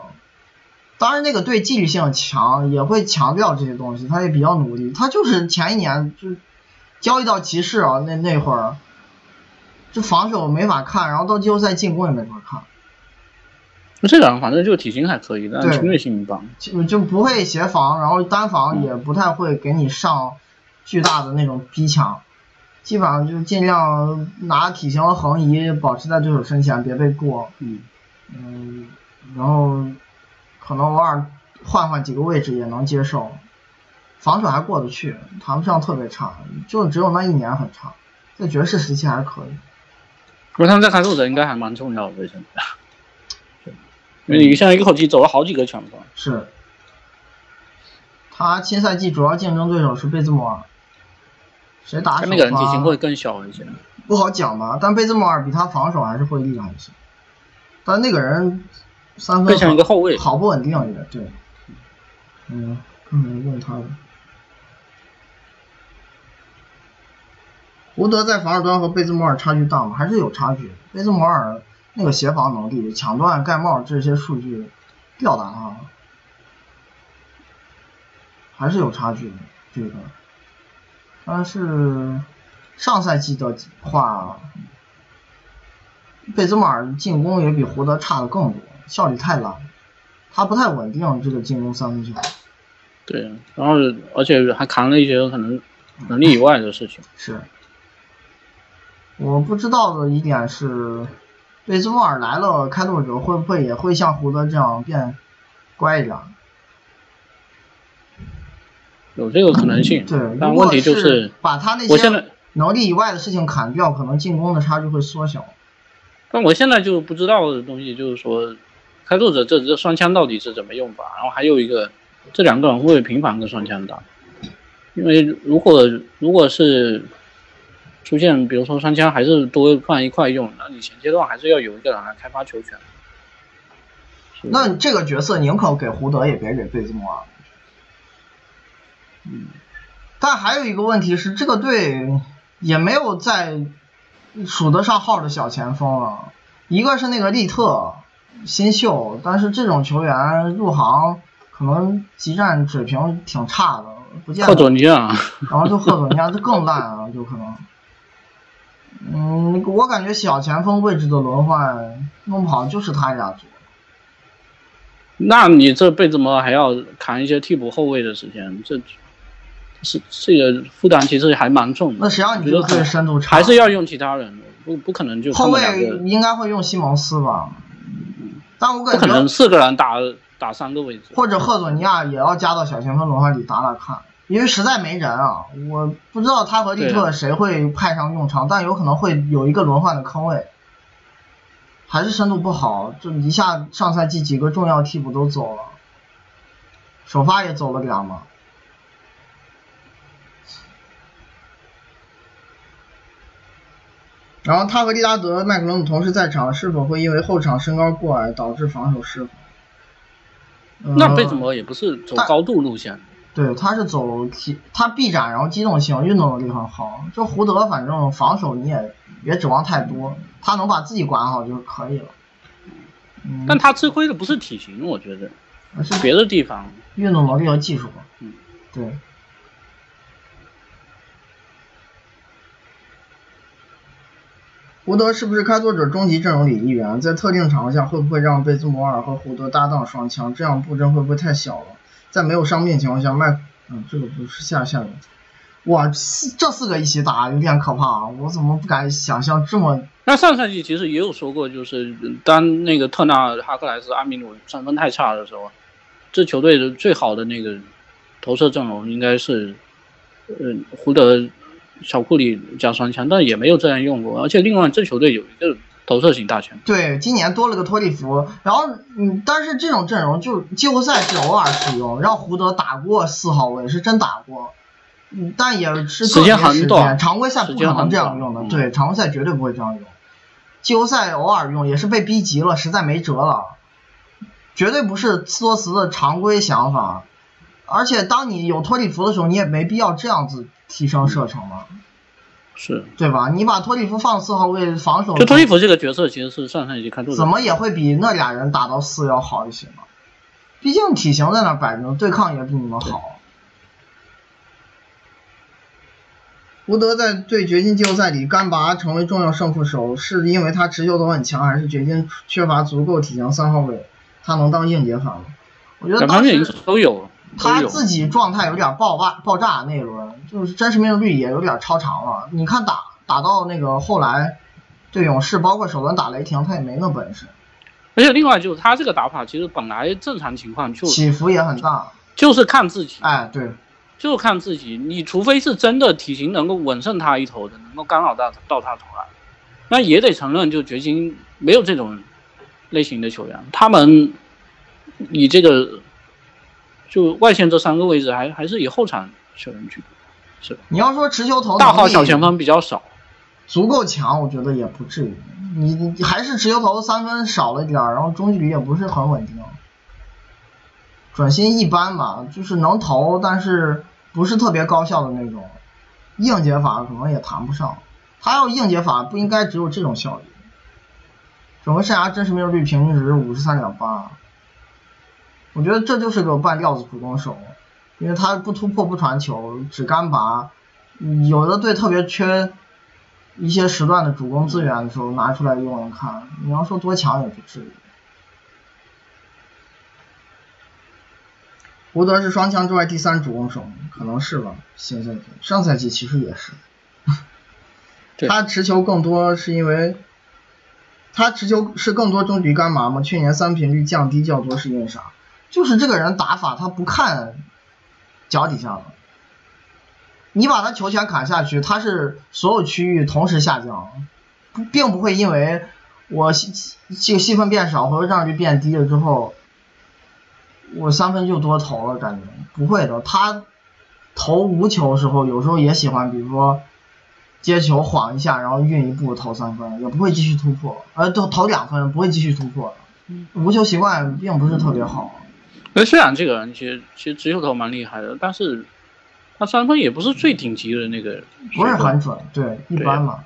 当然，那个队纪律性强，也会强调这些东西，他也比较努力。他就是前一年就交易到骑士啊，那那会儿，这防守没法看，然后到季后赛进攻也没法看。那这两个反正就体型还可以，但侵略性一般，就就不会协防，然后单防也不太会给你上巨大的那种逼抢，基本上就尽量拿体型和横移，保持在对手身前，别被过。嗯嗯，然后。可能偶尔换换几个位置也能接受，防守还过得去，谈不上特别差，就只有那一年很差，在爵士时期还是可以。不过他们在开拓者应该还蛮重要的，现在，因为你现在一口气走了好几个强锋。是。他新赛季主要竞争对手是贝兹莫尔，谁打那个人体型会更小一些。不好讲吧，但贝兹莫尔比他防守还是会厉害一些，但那个人。三分像一个后卫，好不稳定也对。嗯，刚才问他的。胡德在防守端和贝兹摩尔差距大吗？还是有差距。贝兹摩尔那个协防能力、抢断、盖帽这些数据吊打他，还是有差距的。这个，但是上赛季的话，贝兹马尔进攻也比胡德差的更多。效率太烂，他不太稳定，这个进攻三分球。对，然后而且还扛了一些可能能力以外的事情。是，我不知道的一点是，贝兹莫尔来了，开拓者会不会也会像胡德这样变乖一点？有这个可能性。对，但问题就是把他那些能力以外的事情砍掉，可能进攻的差距会缩小。但我现在就不知道的东西就是说。开拓者这这双枪到底是怎么用法？然后还有一个，这两个人会不会频繁跟双枪打？因为如果如果是出现，比如说双枪还是多放一块用，那你前阶段还是要有一个人来开发球权。那这个角色宁可给胡德，也别给贝兹莫尔。嗯，但还有一个问题是，这个队也没有在数得上号的小前锋了，一个是那个利特。新秀，但是这种球员入行可能集战水平挺差的，不见得。赫佐尼亚，然后就赫佐尼亚，就更烂啊，就可能。嗯，我感觉小前锋位置的轮换弄不好就是他俩做。那你这辈子么还要扛一些替补后卫的时间，这是这个负担其实还蛮重的。那谁让你觉得深度差？还是要用其他人，不不可能就后卫应该会用西蒙斯吧。但我感觉不可能四个人打打三个位置，或者赫佐尼亚也要加到小前锋轮换里打打看，因为实在没人啊。我不知道他和利特谁会派上用场，但有可能会有一个轮换的坑位。还是深度不好，就一下上赛季几个重要替补都走了，首发也走了俩嘛。然后他和利拉德、麦克伦同时在场，是否会因为后场身高过矮导致防守失衡？那贝兹摩也不是走高度路线，对，他是走体，他臂展，然后机动性、运动能力很好。就胡德，反正防守你也别指望太多，他能把自己管好就可以了。但他吃亏的不是体型，我觉得，而是别的地方，运动能力和技术。嗯，对。胡德是不是开拓者终极阵容里一员？在特定场合下，会不会让贝兹摩尔和胡德搭档双枪？这样布阵会不会太小了？在没有伤病情况下，麦……嗯，这个不是下下的。哇，四这四个一起打有点可怕啊，我怎么不敢想象这么……那上赛季其实也有说过，就是当那个特纳、哈克莱斯、阿米努三分太差的时候，这球队的最好的那个投射阵容应该是，嗯，胡德。小库里加双枪，但也没有这样用过。而且另外，这球队有一个投射型大权。对，今年多了个托利弗。然后，嗯，但是这种阵容就季后赛是偶尔使用，让胡德打过四号位是真打过，嗯，但也是时间很短。常规赛不可能这样用的，对，常规赛绝对不会这样用。季后赛偶尔用，也是被逼急了，实在没辙了，绝对不是斯托茨的常规想法。而且当你有托利弗的时候，你也没必要这样子提升射程嘛，是对吧？你把托里夫放四号位防守，就托里夫这个角色其实是上赛季看中怎么也会比那俩人打到四要好一些嘛。毕竟体型在那摆着，对抗也比你们好。胡德在对掘金季后赛里干拔成为重要胜负手，是因为他持球都很强，还是掘金缺乏足够体型三号位？他能当硬解法吗？我觉得当时都有。他自己状态有点爆发爆炸那一轮，就是真实命中率也有点超长了。你看打打到那个后来对勇士，包括首轮打雷霆，他也没那本事。而且另外就是他这个打法，其实本来正常情况就起伏也很大，就是看自己。哎，对，就是看自己。你除非是真的体型能够稳胜他一头的，能够干扰到到他投篮，那也得承认，就掘金没有这种类型的球员。他们以这个。就外线这三个位置还还是以后场球员居多，是你要说持球投大号小前锋比较少，足够强，我觉得也不至于。你你还是持球投三分少了一点然后中距离也不是很稳定，转心一般吧，就是能投，但是不是特别高效的那种。硬解法可能也谈不上，他要硬解法不应该只有这种效率。整个生涯真实命中率平均值五十三点八。我觉得这就是个半吊子主攻手，因为他不突破不传球，只干拔。有的队特别缺一些时段的主攻资源的时候拿出来用用看。你要说多强也不至于。胡德是双枪之外第三主攻手，可能是吧？新赛季、上赛季其实也是。他持球更多是因为他持球是更多中距离干嘛吗？去年三频率降低较多是因为啥？就是这个人打法，他不看脚底下了。你把他球权砍下去，他是所有区域同时下降，不并不会因为我细这个细分变少，回合占有率变低了之后，我三分就多投了，感觉不会的。他投无球的时候，有时候也喜欢，比如说接球晃一下，然后运一步投三分，也不会继续突破，呃，投投两分不会继续突破无球习惯并不是特别好。那虽然这个人其实其实直球投蛮厉害的，但是他三分也不是最顶级的那个，不是很准，对，一般嘛。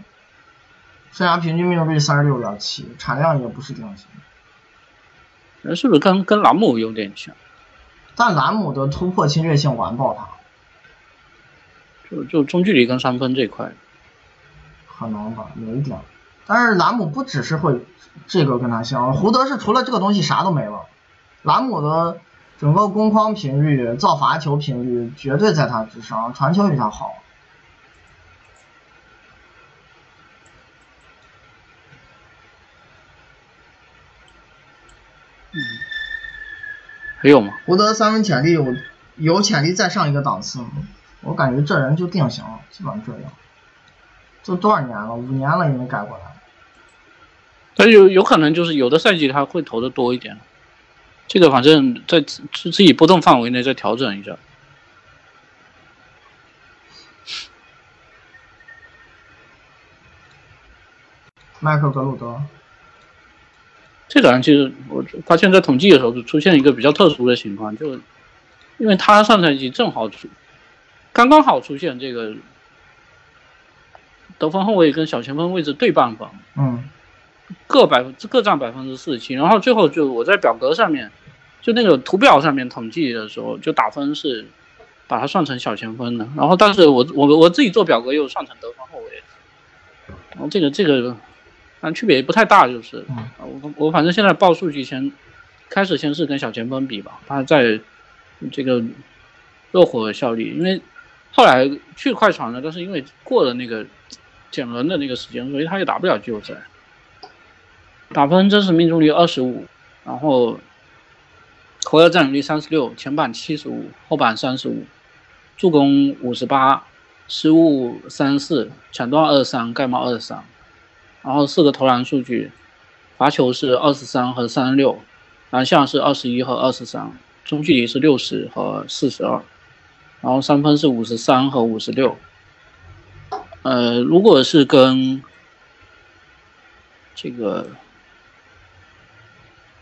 生涯平均命中率三十六点七，产量也不是顶级。那是不是跟跟兰姆有点像？但兰姆的突破侵略性完爆他。就就中距离跟三分这块，可能吧，有一点。但是兰姆不只是会这个跟他像，胡德是除了这个东西啥都没了。兰姆的整个攻框频率、造罚球频率绝对在他之上，传球比他好。嗯，还有吗？胡德三分潜力有有潜力再上一个档次，我感觉这人就定型了，基本上这样。都多少年了？五年了也没改过来。但有有可能就是有的赛季他会投的多一点。这个反正在自自己波动范围内再调整一下。麦克格鲁德，这个人其实我发现，在统计的时候出现一个比较特殊的情况，就因为他上赛季正好出，刚刚好出现这个得分后卫跟小前锋位置对半分，嗯。各百分各占百分之四十七，然后最后就我在表格上面，就那个图表上面统计的时候，就打分是把它算成小前锋的，然后但是我我我自己做表格又算成得分后卫，然后这个这个，反正区别也不太大，就是我我反正现在报数据先开始先是跟小前锋比吧，他在这个热火效力，因为后来去快船了，但是因为过了那个减轮的那个时间，所以他也打不了季后赛。打分真实命中率二十五，然后回合占有率三十六，前板七十五，后板三十五，助攻五十八，失误三四，抢断二三，盖帽二三，然后四个投篮数据，罚球是二十三和三十六，篮下是二十一和二十三，中距离是六十和四十二，然后三分是五十三和五十六。呃，如果是跟这个，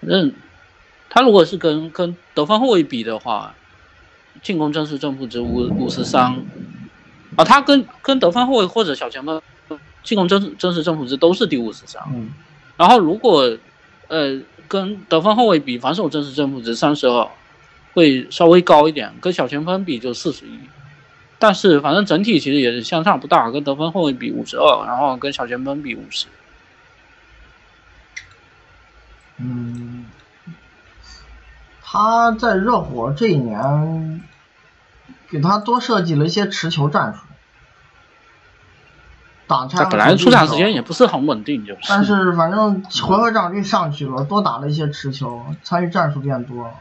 反正他如果是跟跟得分后卫比的话，进攻真实正负值五五十三，啊，他跟跟得分后卫或者小前锋进攻真真实正负值都是第五十三。嗯。然后如果呃跟得分后卫比，防守真实正负值三十二，会稍微高一点，跟小前锋比就四十一。但是反正整体其实也是相差不大，跟得分后卫比五十二，然后跟小前锋比五十。嗯，他在热火这一年，给他多设计了一些持球战术，打他。本来出场时间也不是很稳定，就是。但是 反正回合占有率上去了，多打了一些持球，参与战术变多了。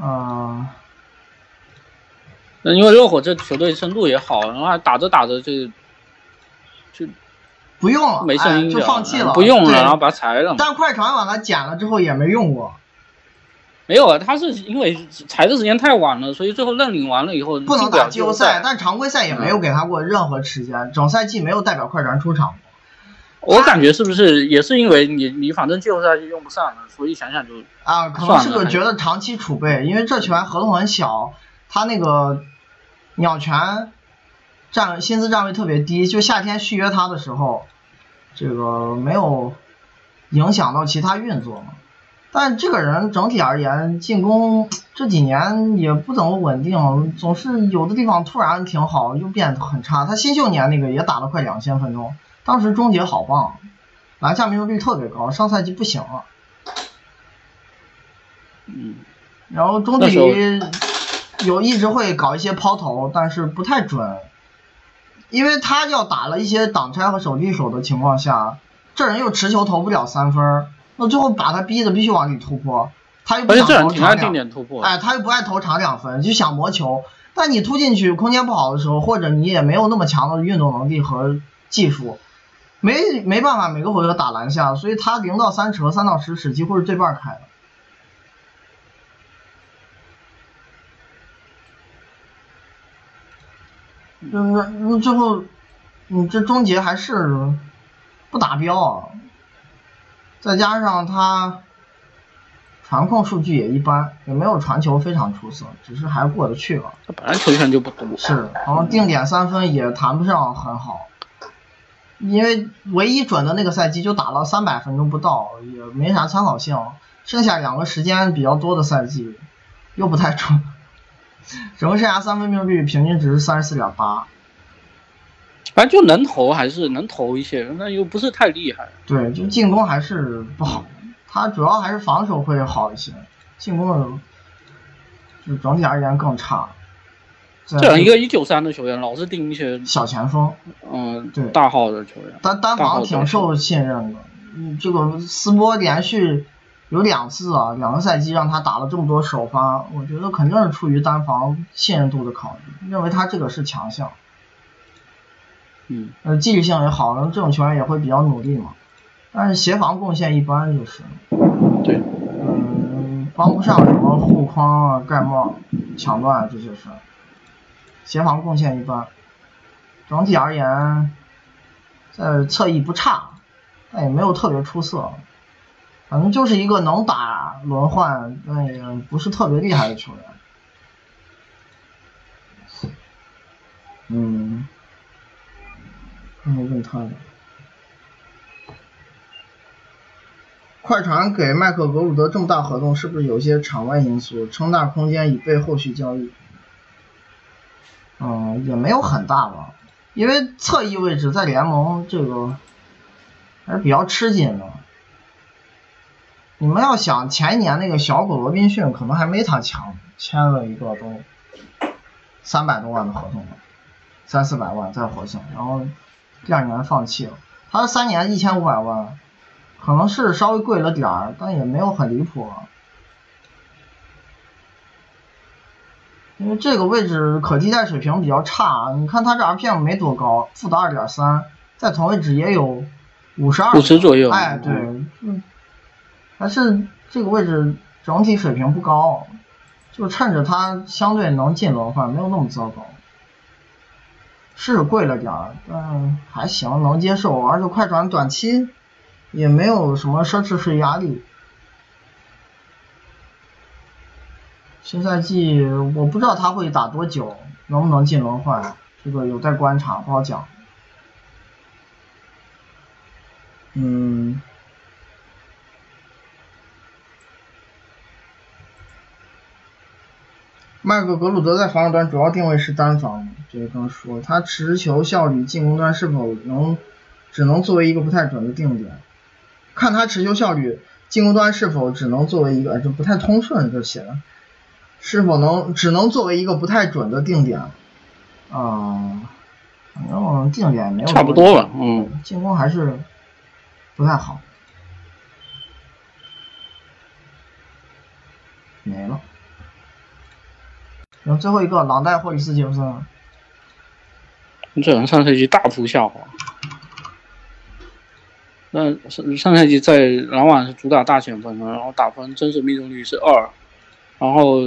嗯。那因为热火这球队深度也好，然后还打着打着就就不用了，没声音就放弃了，不用了，然后把它裁了。但快船把它剪了之后也没用过。没有啊，他是因为裁的时间太晚了，所以最后认领完了以后不能打季后赛，但常规赛也没有给他过任何时间，整赛季没有代表快船出场。我感觉是不是也是因为你你反正季后赛就用不上了，所以想想就啊，可能是个觉得长期储备，因为这球员合同很小，他那个。鸟权占薪资占位特别低，就夏天续约他的时候，这个没有影响到其他运作嘛。但这个人整体而言，进攻这几年也不怎么稳定，总是有的地方突然挺好，又变得很差。他新秀年那个也打了快两千分钟，当时终结好棒，篮下命中率特别高，上赛季不行了。嗯，然后中底。有一直会搞一些抛投，但是不太准，因为他要打了一些挡拆和手递手的情况下，这人又持球投不了三分，那最后把他逼的必须往里突破，他又不想投长两，哎，他又不爱投长两分，就想磨球，但你突进去空间不好的时候，或者你也没有那么强的运动能力和技术，没没办法每个回合打篮下，所以他零到三尺和三到十尺几乎是对半开的。那那最后，你这终结还是不达标啊！再加上他传控数据也一般，也没有传球非常出色，只是还过得去吧。他本来球权就不多。是，然后定点三分也谈不上很好，因为唯一准的那个赛季就打了三百分钟不到，也没啥参考性。剩下两个时间比较多的赛季，又不太准。整个生涯三分命中率平均值三十四点八，反正就能投还是能投一些，那又不是太厉害。对，就进攻还是不好，他主要还是防守会好一些，进攻的就整体而言更差。这样一个一九三的球员，老是盯一些小前锋，嗯，对，大号的球员，单单防挺受信任的。嗯，这个斯波连续。有两次啊，两个赛季让他打了这么多首发，我觉得肯定是出于单防信任度的考虑，认为他这个是强项。嗯，呃，纪律性也好，这种球员也会比较努力嘛。但是协防贡献一般就是。对。嗯，帮不上什么护框啊、盖帽、抢断这些事。协防贡献一般，整体而言，在侧翼不差，但也没有特别出色。反正就是一个能打轮换，但也不是特别厉害的球员。嗯，没问他的。快船给麦克格鲁德这么大合同，是不是有些场外因素撑大空间以备后续交易？嗯，也没有很大吧，因为侧翼位置在联盟这个还是比较吃紧的。你们要想前一年那个小狗罗宾逊可能还没他强，签了一个都三百多万的合同了，三四百万在火星，然后第二年放弃了。他三年一千五百万，可能是稍微贵了点儿，但也没有很离谱。因为这个位置可替代水平比较差，你看他这 RPM 没多高，负的二点三，在同位置也有五十二，五十左右。哎，对，嗯。但是这个位置整体水平不高，就趁着他相对能进轮换，没有那么糟糕。是贵了点儿，但还行，能接受。而且快船短期也没有什么奢侈税压力。新赛季我不知道他会打多久，能不能进轮换，这个有待观察，不好讲。嗯。麦克格鲁德在防守端主要定位是单防，这个刚说，他持球效率进攻端是否能只能作为一个不太准的定点？看他持球效率进攻端是否只能作为一个就不太通顺就写了，是否能只能作为一个不太准的定点？啊，反正定点没有差不多吧，嗯，进攻还是不太好，没了。然后最后一个朗代霍里斯杰夫森，这人上赛季大幅下滑。那上上赛季在篮网是主打大前锋的，然后打分真实命中率是二，然后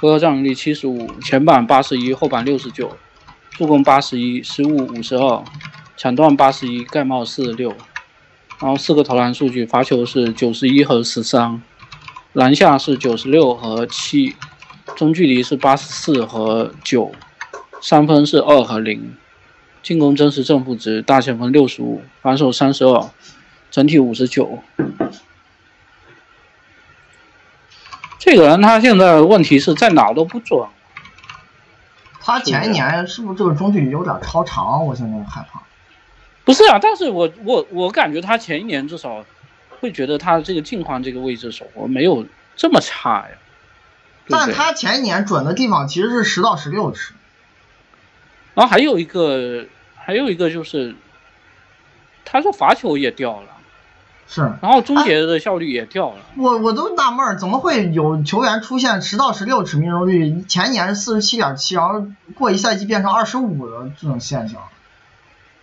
回合占有率七十五，前板八十一，后板六十九，助攻八十一，失误五十二，抢断八十一，盖帽四十六，然后四个投篮数据，罚球是九十一和十三，篮下是九十六和七。中距离是八十四和九，三分是二和零，进攻真实正负值大前锋六十五，防守三十二，整体五十九。这个人他现在问题是在哪都不准。他前一年是不是这个中距离有点超长？我现在害怕。不是啊，但是我我我感觉他前一年至少会觉得他这个近框这个位置手活没有这么差呀。但他前一年准的地方其实是十到十六尺，然后还有一个，还有一个就是，他说罚球也掉了，是，然后终结的效率也掉了。我我都纳闷儿，怎么会有球员出现十到十六尺命中率，前一年是四十七点七，然后过一赛季变成二十五的这种现象？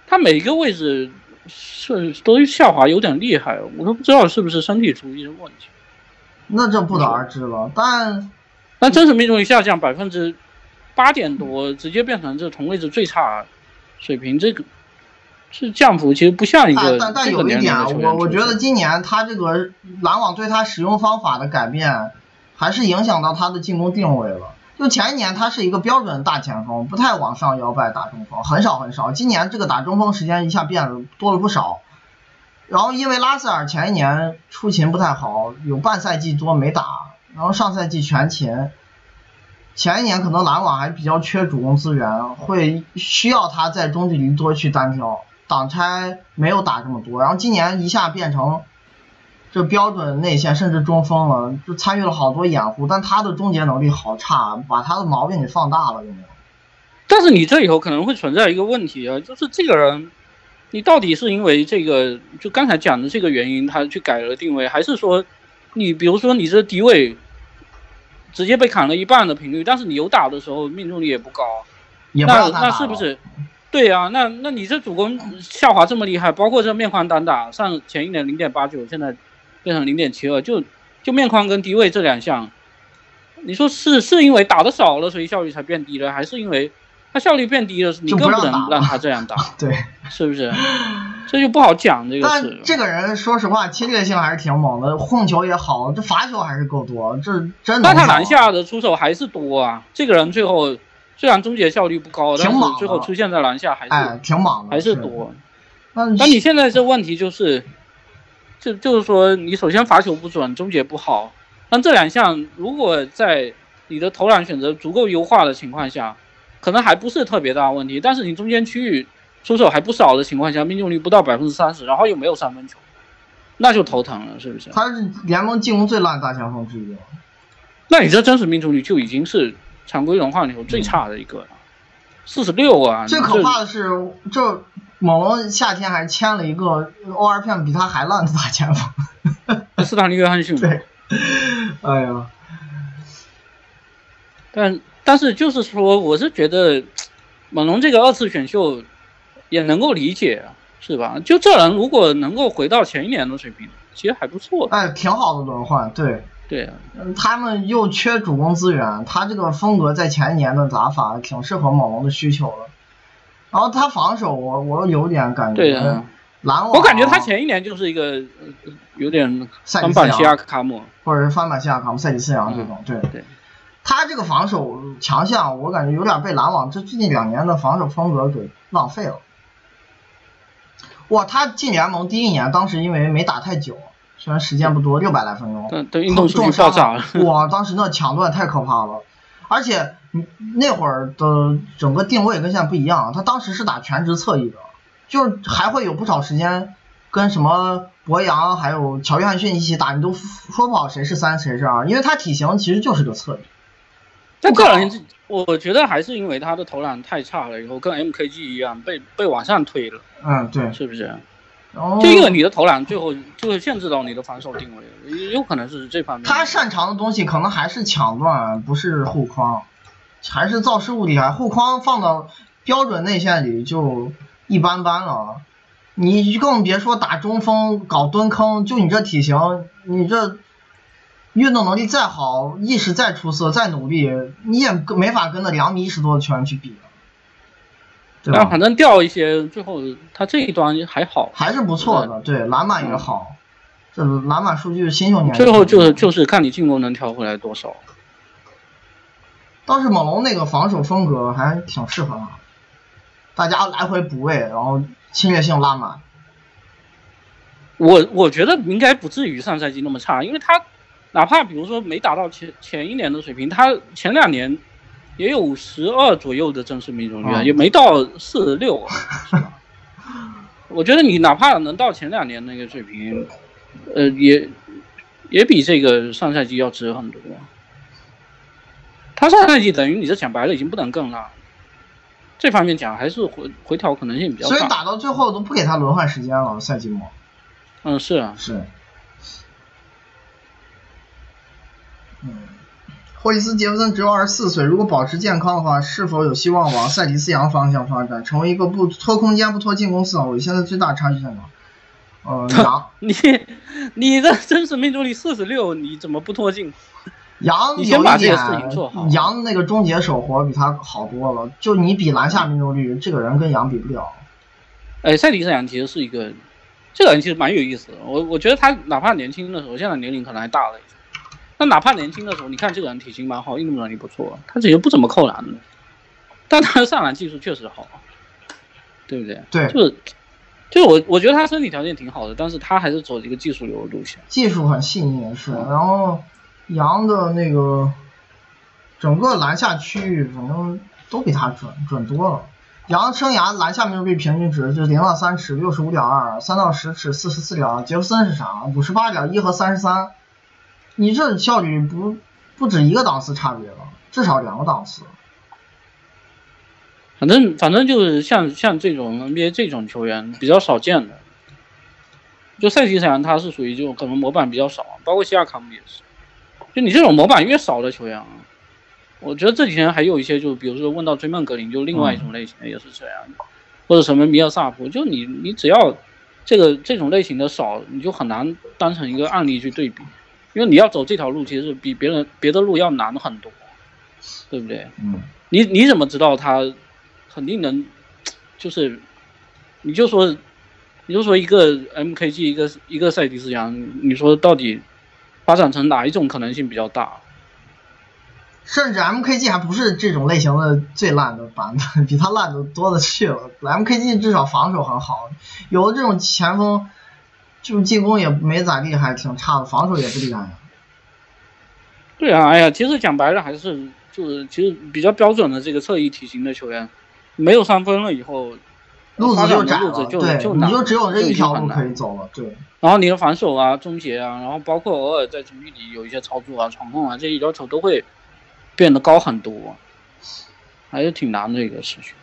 他每个位置是都下滑有点厉害，我都不知道是不是身体出一些问题。那这不得而知了，但。但真实命中率下降百分之八点多，直接变成这同位置最差水平，这个是降幅，其实不像一个。但但有一点，我我觉得今年他这个篮网对他使用方法的改变，还是影响到他的进攻定位了。就前一年他是一个标准大前锋，不太往上摇摆打中锋，很少很少。今年这个打中锋时间一下变了多了不少。然后因为拉塞尔前一年出勤不太好，有半赛季多没打。然后上赛季全勤，前一年可能篮网还比较缺主攻资源，会需要他在中距离多去单挑，挡拆没有打这么多。然后今年一下变成这标准内线甚至中锋了，就参与了好多掩护，但他的终结能力好差，把他的毛病给放大了，有没有？但是你这里头可能会存在一个问题啊，就是这个人，你到底是因为这个就刚才讲的这个原因，他去改了定位，还是说你比如说你这低位？直接被砍了一半的频率，但是你有打的时候命中率也不高，那那是不是？对啊，那那你这主攻下滑这么厉害，包括这面框单打上前一年零点八九，现在变成零点七二，就就面框跟低位这两项，你说是是因为打的少了，所以效率才变低了，还是因为？他效率变低了，你更不能让他这样打，对，是不是？这就不好讲这个事。但这个人说实话，侵略性还是挺猛的，控球也好，这罚球还是够多，这真的。但他篮下的出手还是多啊。这个人最后虽然终结效率不高，但是最后出现在篮下还是挺猛的，还是多。那你现在这问题就是，就就是说，你首先罚球不准，终结不好。但这两项如果在你的投篮选择足够优化的情况下，可能还不是特别大问题，但是你中间区域出手还不少的情况下，命中率不到百分之三十，然后又没有三分球，那就头疼了，是不是？他是联盟进攻最烂大前锋之一。那你这真实命中率就已经是常规轮换里头最差的一个了，四十六啊！最可怕的是，这猛龙夏天还签了一个 ORPM 比他还烂的大前锋，斯坦利约翰逊。对，哎呀，但。但是就是说，我是觉得猛龙这个二次选秀也能够理解，是吧？就这人如果能够回到前一年的水平，其实还不错。哎，挺好的轮换，对对。他们又缺主攻资源，他这个风格在前一年的打法挺适合猛龙的需求的。然后他防守，我我有点感觉。篮网，我感觉他前一年就是一个有点翻版西亚卡姆，或者是翻版西亚卡姆、赛季斯扬这种。对对，他这个防守强项，我感觉有点被篮网这最近两年的防守风格给浪费了。哇，他进联盟第一年，当时因为没打太久，虽然时间不多，六百来分钟，对对，运动数据爆炸。哇，当时那抢断太可怕了，而且那会儿的整个定位跟现在不一样，他当时是打全职侧翼的。就是还会有不少时间跟什么博扬还有乔约翰逊一起打，你都说不好谁是三谁是二，因为他体型其实就是个侧翼。但个人我觉得还是因为他的投篮太差了，以后跟 MKG 一样被被往上推了。嗯，对，是不是？就因为你的投篮最后就会限制到你的防守定位，有可能是这方面。他擅长的东西可能还是抢断，不是护框，还是造失误厉害。护框放到标准内线里就。一般般了，你更别说打中锋搞蹲坑，就你这体型，你这运动能力再好，意识再出色，再努力，你也没法跟那两米一十多的球员去比。但反正掉一些，最后他这一端还好，还是不错的，对篮板也好，这篮板数据新秀年。最后就是就是看你进攻能调回来多少。倒是猛龙那个防守风格还挺适合他。大家来回补位，然后侵略性拉满。我我觉得应该不至于上赛季那么差，因为他哪怕比如说没达到前前一年的水平，他前两年也有十二左右的正式命中率，也没到四十六。我觉得你哪怕能到前两年那个水平，呃，也也比这个上赛季要值很多。他上赛季等于你这讲白了已经不能更了。这方面讲还是回回调可能性比较大，所以打到最后都不给他轮换时间了，赛季末。嗯，是啊，是。霍伊斯杰弗森只有二十四岁，如果保持健康的话，是否有希望往塞迪斯扬方向发展，成为一个不拖空间、不拖进攻四号位？现在最大差距在哪？呃，杨，你 你的真实命中率四十六，你怎么不拖进？杨 有一点，杨那个终结手活比他好多了。就你比篮下命中率，这个人跟杨比不了。哎，塞迪斯杨其实是一个，这个人其实蛮有意思的。我我觉得他哪怕年轻的时候，现在年龄可能还大了一些。那哪怕年轻的时候，你看这个人体型蛮好，运动能力不错，他其实不怎么扣篮的，但他的上篮技术确实好，对不对？对，就是，就是我我觉得他身体条件挺好的，但是他还是走一个技术流的路线，技术很细腻是，然后。杨的那个整个篮下区域，反正都比他准准多了。杨生涯篮下命中率平均值就是零到三尺六十五点二，三到十尺四十四点二。杰弗森是啥？五十八点一和三十三。你这效率不不止一个档次差别了，至少两个档次。反正反正就是像像这种 NBA 这种球员比较少见的，就赛季上他是属于就可能模板比较少，包括西亚卡姆也是。就你这种模板越少的球员啊，我觉得这几天还有一些，就比如说问到追梦格林，就另外一种类型的也是这样的，或者什么米尔萨普，就你你只要这个这种类型的少，你就很难当成一个案例去对比，因为你要走这条路，其实比别人别的路要难很多，对不对？嗯。你你怎么知道他肯定能？就是你就说你就说一个 MKG 一个一个赛迪斯扬，你说到底？发展成哪一种可能性比较大？甚至 MKG 还不是这种类型的最烂的版本，比他烂的多的去了。MKG 至少防守很好，有的这种前锋，就进攻也没咋地，还挺差的，防守也不厉害。对啊，哎呀，其实讲白了还是就是其实比较标准的这个侧翼体型的球员，没有三分了以后。路子就窄了，对，你就只有这一条路可以走了，对。然后你的防守啊、终结啊，然后包括偶尔在中距离有一些操作啊、传控啊，这些要求都会变得高很多，还是挺难的一个事情。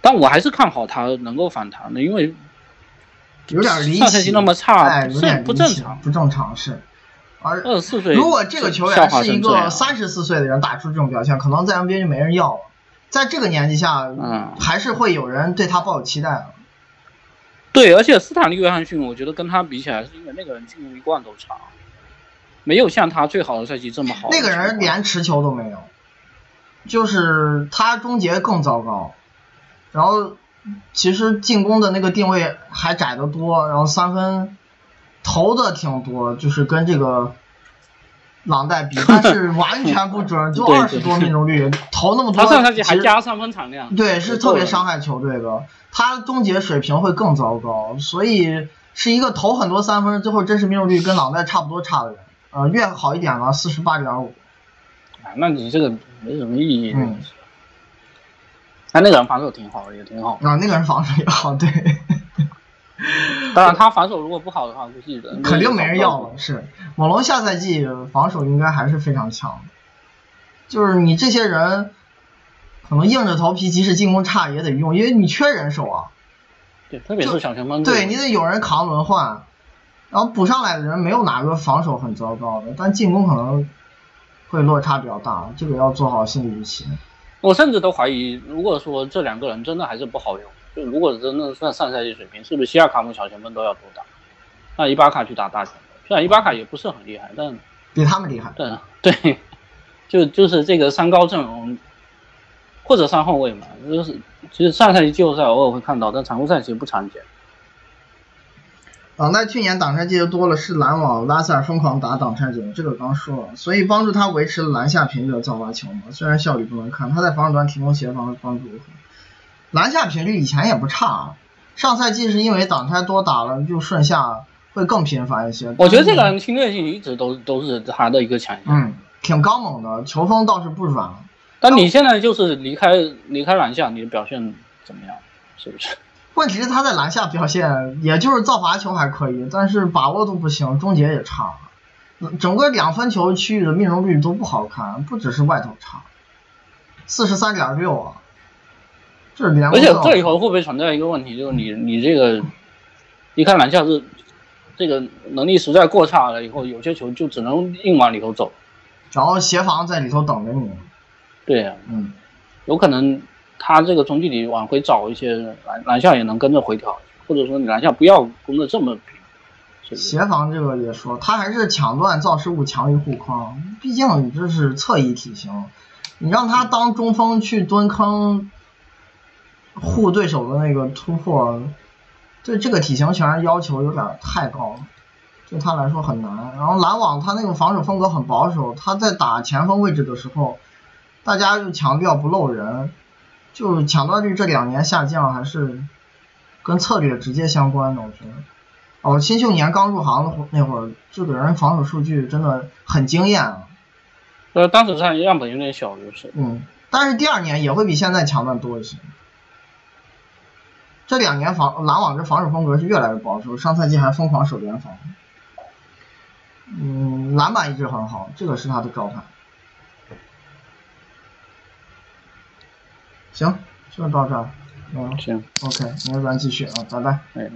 但我还是看好他能够反弹的，因为有点离奇，那么差，有点不正常，不正常是。而二十四岁，如果这个球员是一个三十四岁的人打出这种表现，可能在 NBA 就没人要了。在这个年纪下，嗯，还是会有人对他抱有期待的。对，而且斯坦利·约翰逊，我觉得跟他比起来，是因为那个人进攻一贯都差，没有像他最好的赛季这么好。那个人连持球都没有，就是他终结更糟糕。然后其实进攻的那个定位还窄得多，然后三分投的挺多，就是跟这个朗代比，但是完全不准，就二十多命中率，投那么多，他上赛季还加三分产量，对，是特别伤害球队的，他终结水平会更糟糕，所以是一个投很多三分，最后真实命中率跟朗代差不多差的人，呃，越好一点了，四十八点五。那你这个没什么意义。嗯。他那个人防守挺好，也挺好。啊，那个人防守也好，对。当然，他防守如果不好的话，估计肯定没人要了。是，猛龙下赛季防守应该还是非常强。就是你这些人，可能硬着头皮，即使进攻差也得用，因为你缺人手啊。对，特别是小前锋。对你得有人扛轮换，然后补上来的人没有哪个防守很糟糕的，但进攻可能。会落差比较大，这个要做好心理预期。我甚至都怀疑，如果说这两个人真的还是不好用，就如果真的算上赛季水平，是不是西亚卡姆小前锋都要多打？那伊巴卡去打大前锋，虽然伊巴卡也不是很厉害，但比他们厉害。对 对，就就是这个三高阵容，或者三后卫嘛，就是其实上赛季季后赛偶尔会看到，但常规赛其实不常见。挡拆去年挡拆机会多了，是篮网拉塞尔疯狂打挡拆者，这个刚说了，所以帮助他维持了篮下频率的造罚球嘛。虽然效率不能看，他在防守端提供协防帮助。篮下频率以前也不差，上赛季是因为挡拆多打了，就顺下会更频繁一些。我觉得这个人侵略性一直都都是他的一个强项。嗯，挺刚猛的，球风倒是不软。但你现在就是离开离开篮下，你的表现怎么样？是不是？问题是他在篮下表现，也就是造罚球还可以，但是把握度不行，终结也差，整个两分球区域的命中率都不好看，不只是外头差，四十三点六啊，这是连。而且这以后会不会存在一个问题，就是你你这个，一看篮下是这个能力实在过差了，以后有些球就只能硬往里头走，然后协防在里头等着你。对呀，嗯，有可能。他这个中距离往回找一些篮篮下也能跟着回调，或者说你篮下不要攻的这么平。协防这个也说，他还是抢断造失误强于护框，毕竟这是侧翼体型，你让他当中锋去蹲坑护对手的那个突破，对这个体型显然要求有点太高了，对他来说很难。然后篮网他那个防守风格很保守，他在打前锋位置的时候，大家就强调不漏人。就抢断率这两年下降，还是跟策略直接相关的。我觉得，哦，新秀年刚入行的那会儿，这个人防守数据真的很惊艳啊。呃，当时上样本有点小，就是。嗯，但是第二年也会比现在强断多一些。这两年防篮网这防守风格是越来越保守，上赛季还疯狂守联防。嗯，篮板一直很好，这个是他的招牌。行，就到这儿。嗯，行，OK，明天咱继续啊，拜拜。哎。